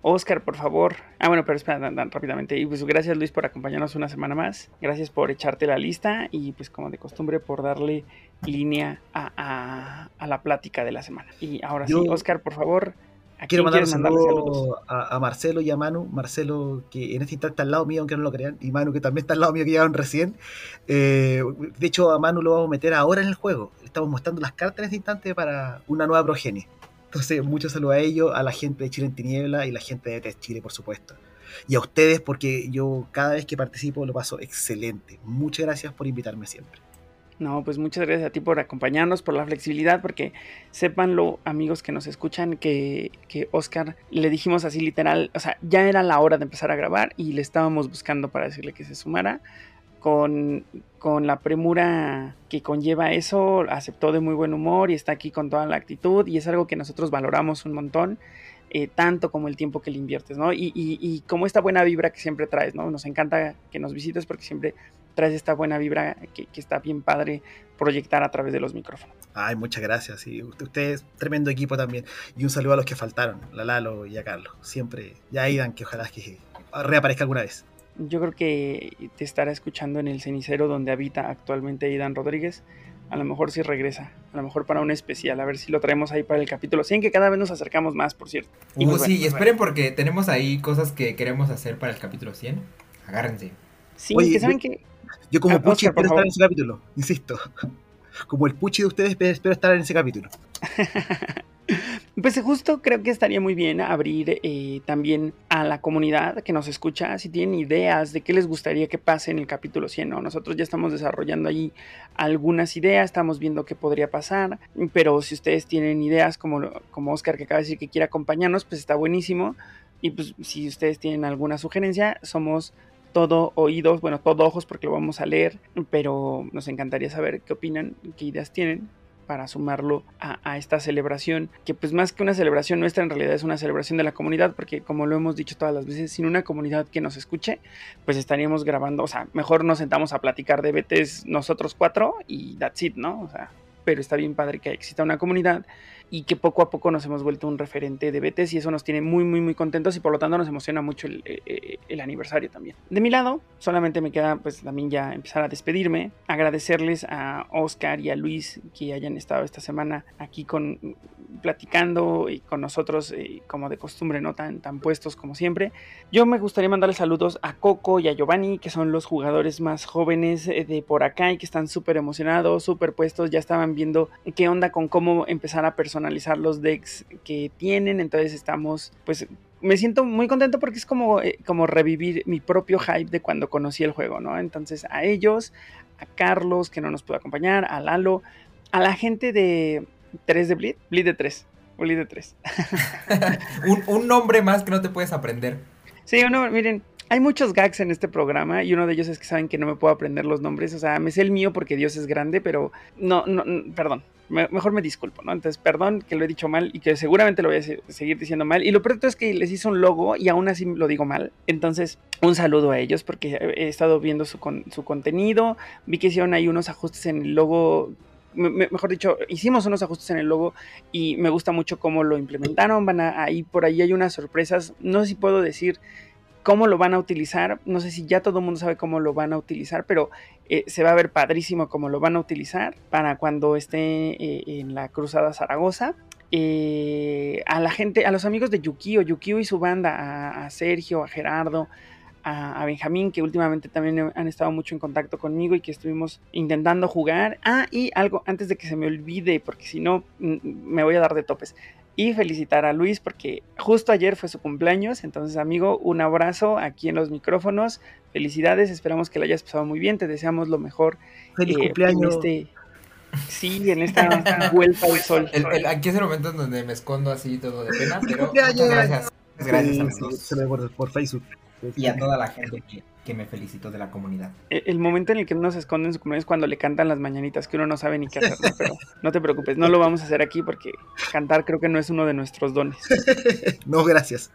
Oscar, por favor. Ah, bueno, pero espera, dan, rápidamente. Y pues gracias Luis por acompañarnos una semana más. Gracias por echarte la lista y pues como de costumbre por darle línea a, la plática de la semana. Y ahora sí, Oscar, por favor, Quiero mandar un saludo a, Marcelo y a Manu. Marcelo, que en este instante está al lado mío, aunque no lo crean. Y Manu, que también está al lado mío, que llegaron recién. Eh, de hecho, a Manu lo vamos a meter ahora en el juego. Estamos mostrando las cartas en este instante para una nueva progenie. Entonces, mucho saludo a ellos, a la gente de Chile en Tiniebla y la gente de Test Chile, por supuesto. Y a ustedes, porque yo cada vez que participo lo paso excelente. Muchas gracias por invitarme siempre. No, pues muchas gracias a ti por acompañarnos, por la flexibilidad, porque sépanlo, amigos que nos escuchan, que, que Oscar le dijimos así literal, o sea, ya era la hora de empezar a grabar y le estábamos buscando para decirle que se sumara. Con, con, la premura que conlleva eso, aceptó de muy buen humor y está aquí con toda la actitud y es algo que nosotros valoramos un montón. Eh, tanto como el tiempo que le inviertes, ¿no? Y, y, y, como esta buena vibra que siempre traes, ¿no? Nos encanta que nos visites porque siempre traes esta buena vibra que, está bien padre proyectar a través de los micrófonos. Ay, muchas gracias. Y ustedes, tremendo equipo también. Y un saludo a los que faltaron, a Lalo y a Carlos. Siempre, ya Aidan, que ojalá que reaparezca alguna vez. Yo creo que te estará escuchando en el cenicero donde habita actualmente Aidan Rodríguez. A lo mejor si regresa, a lo mejor para un especial, a ver si lo traemos ahí para el capítulo 100, que cada vez nos acercamos más, por cierto. Y uh, sí, esperen porque tenemos ahí cosas que queremos hacer para el capítulo 100. Agárrense. Sí, que saben que yo como ah, Puchi espero estar en ese capítulo, insisto. Como el Puchi de ustedes espero estar en ese capítulo. Pues justo creo que estaría muy bien abrir eh, también a la comunidad que nos escucha, si tienen ideas de qué les gustaría que pase en el capítulo 100, ¿no? Nosotros ya estamos desarrollando ahí algunas ideas, estamos viendo qué podría pasar, pero si ustedes tienen ideas como, como Oscar que acaba de decir que quiere acompañarnos, pues está buenísimo. Y pues si ustedes tienen alguna sugerencia, somos todo oídos, bueno, todo ojos porque lo vamos a leer, pero nos encantaría saber qué opinan, qué ideas tienen para sumarlo a, esta celebración, que pues más que una celebración nuestra, en realidad es una celebración de la comunidad, porque como lo hemos dicho todas las veces, sin una comunidad que nos escuche, pues estaríamos grabando, o sea, mejor nos sentamos a platicar de BTs nosotros cuatro y that's it, ¿no? O sea, pero está bien padre que exista una comunidad y que poco a poco nos hemos vuelto un referente de BTS y eso nos tiene muy, muy, muy contentos y por lo tanto nos emociona mucho el, eh, eh, el, aniversario también. De mi lado, solamente me queda pues también ya empezar a despedirme, agradecerles a Oscar y a Luis que hayan estado esta semana aquí con platicando y con nosotros eh, como de costumbre, no tan, tan puestos como siempre. Yo me gustaría mandarles saludos a Coco y a Giovanni, que son los jugadores más jóvenes de por acá y que están súper emocionados, súper puestos, ya estaban viendo qué onda con cómo empezar a personalizar analizar los decks que tienen. Entonces estamos, pues me siento muy contento porque es como, eh, como revivir mi propio hype de cuando conocí el juego, ¿no? Entonces a ellos, a Carlos, que no nos pudo acompañar, a Lalo, a la gente de 3 de Bleed, Bleed de 3. Poli de 3. un, un nombre más que no te puedes aprender. Sí, uno, miren, hay muchos gags en este programa y uno de ellos es que saben que no me puedo aprender los nombres. O sea, me sé el mío porque Dios es grande, pero no, no, perdón. Mejor me disculpo, ¿no? Entonces, perdón que lo he dicho mal y que seguramente lo voy a seguir diciendo mal. Y lo peor es que les hice un logo y aún así lo digo mal. Entonces, un saludo a ellos porque he estado viendo su, su contenido. Vi que hicieron ahí unos ajustes en el logo mejor dicho, hicimos unos ajustes en el logo y me gusta mucho cómo lo implementaron. Van a, ahí por ahí hay unas sorpresas. No sé si puedo decir cómo lo van a utilizar. No sé si ya todo el mundo sabe cómo lo van a utilizar, pero eh, se va a ver padrísimo cómo lo van a utilizar para cuando esté eh, en la Cruzada Zaragoza. Eh, a la gente, a los amigos de Yukio, Yukio y su banda, a, Sergio, a Gerardo, a, Benjamín, que últimamente también han estado mucho en contacto conmigo y que estuvimos intentando jugar. Ah, y algo antes de que se me olvide, porque si no me voy a dar de topes y felicitar a Luis porque justo ayer fue su cumpleaños. Entonces, amigo, un abrazo aquí en los micrófonos. Felicidades, esperamos que lo hayas pasado muy bien. Te deseamos lo mejor. Feliz eh, cumpleaños. este, sí, en esta vuelta al sol. aquí es el momento en donde me escondo así todo de pena, pero muchas gracias. Gracias, se me por Facebook. Y a toda la gente que que me felicito de la comunidad. E, el momento en el que uno se esconde en su comunidad es cuando le cantan las mañanitas, que uno no sabe ni qué hacer, pero no te preocupes, no lo vamos a hacer aquí porque cantar creo que no es uno de nuestros dones. no, gracias.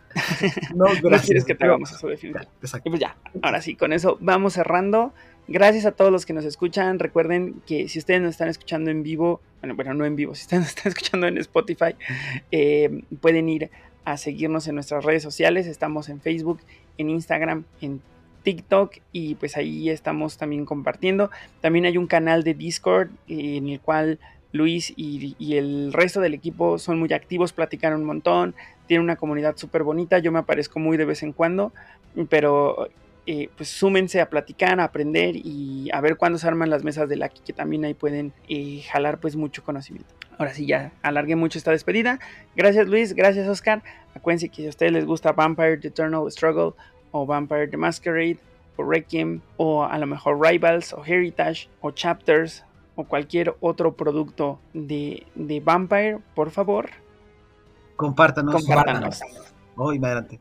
No, gracias. quieres que te hagamos eso, definitivamente. Exacto. Y pues ya, ahora sí, con eso vamos cerrando. Gracias a todos los que nos escuchan. Recuerden que si ustedes nos están escuchando en vivo, bueno, bueno, no en vivo, si ustedes nos están escuchando en Spotify, eh, pueden ir a seguirnos en nuestras redes sociales. Estamos en Facebook, en Instagram, en TikTok y pues ahí estamos también compartiendo. También hay un canal de Discord en el cual Luis y, el resto del equipo son muy activos, platican un montón, tiene una comunidad súper bonita, yo me aparezco muy de vez en cuando, pero eh, pues súmense a platicar, a aprender y a ver cuándo se arman las mesas de la que también ahí pueden eh, jalar pues mucho conocimiento. Ahora sí, ya alargué mucho esta despedida. Gracias Luis, gracias Oscar. Acuérdense que si a ustedes les gusta Vampire The Eternal Struggle o Vampire the Masquerade o Requiem o a lo mejor Rivals o Heritage o Chapters o cualquier otro producto de, de Vampire, por favor. Compártanos. Compártanos. Hoy me adelante.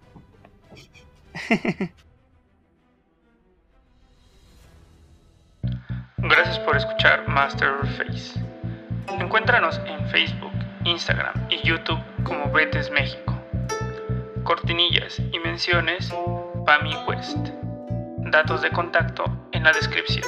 Gracias por escuchar Master Face. Encuéntranos en Facebook, Instagram y YouTube como Betes México. Cortinillas y menciones PAMI West. Datos de contacto en la descripción.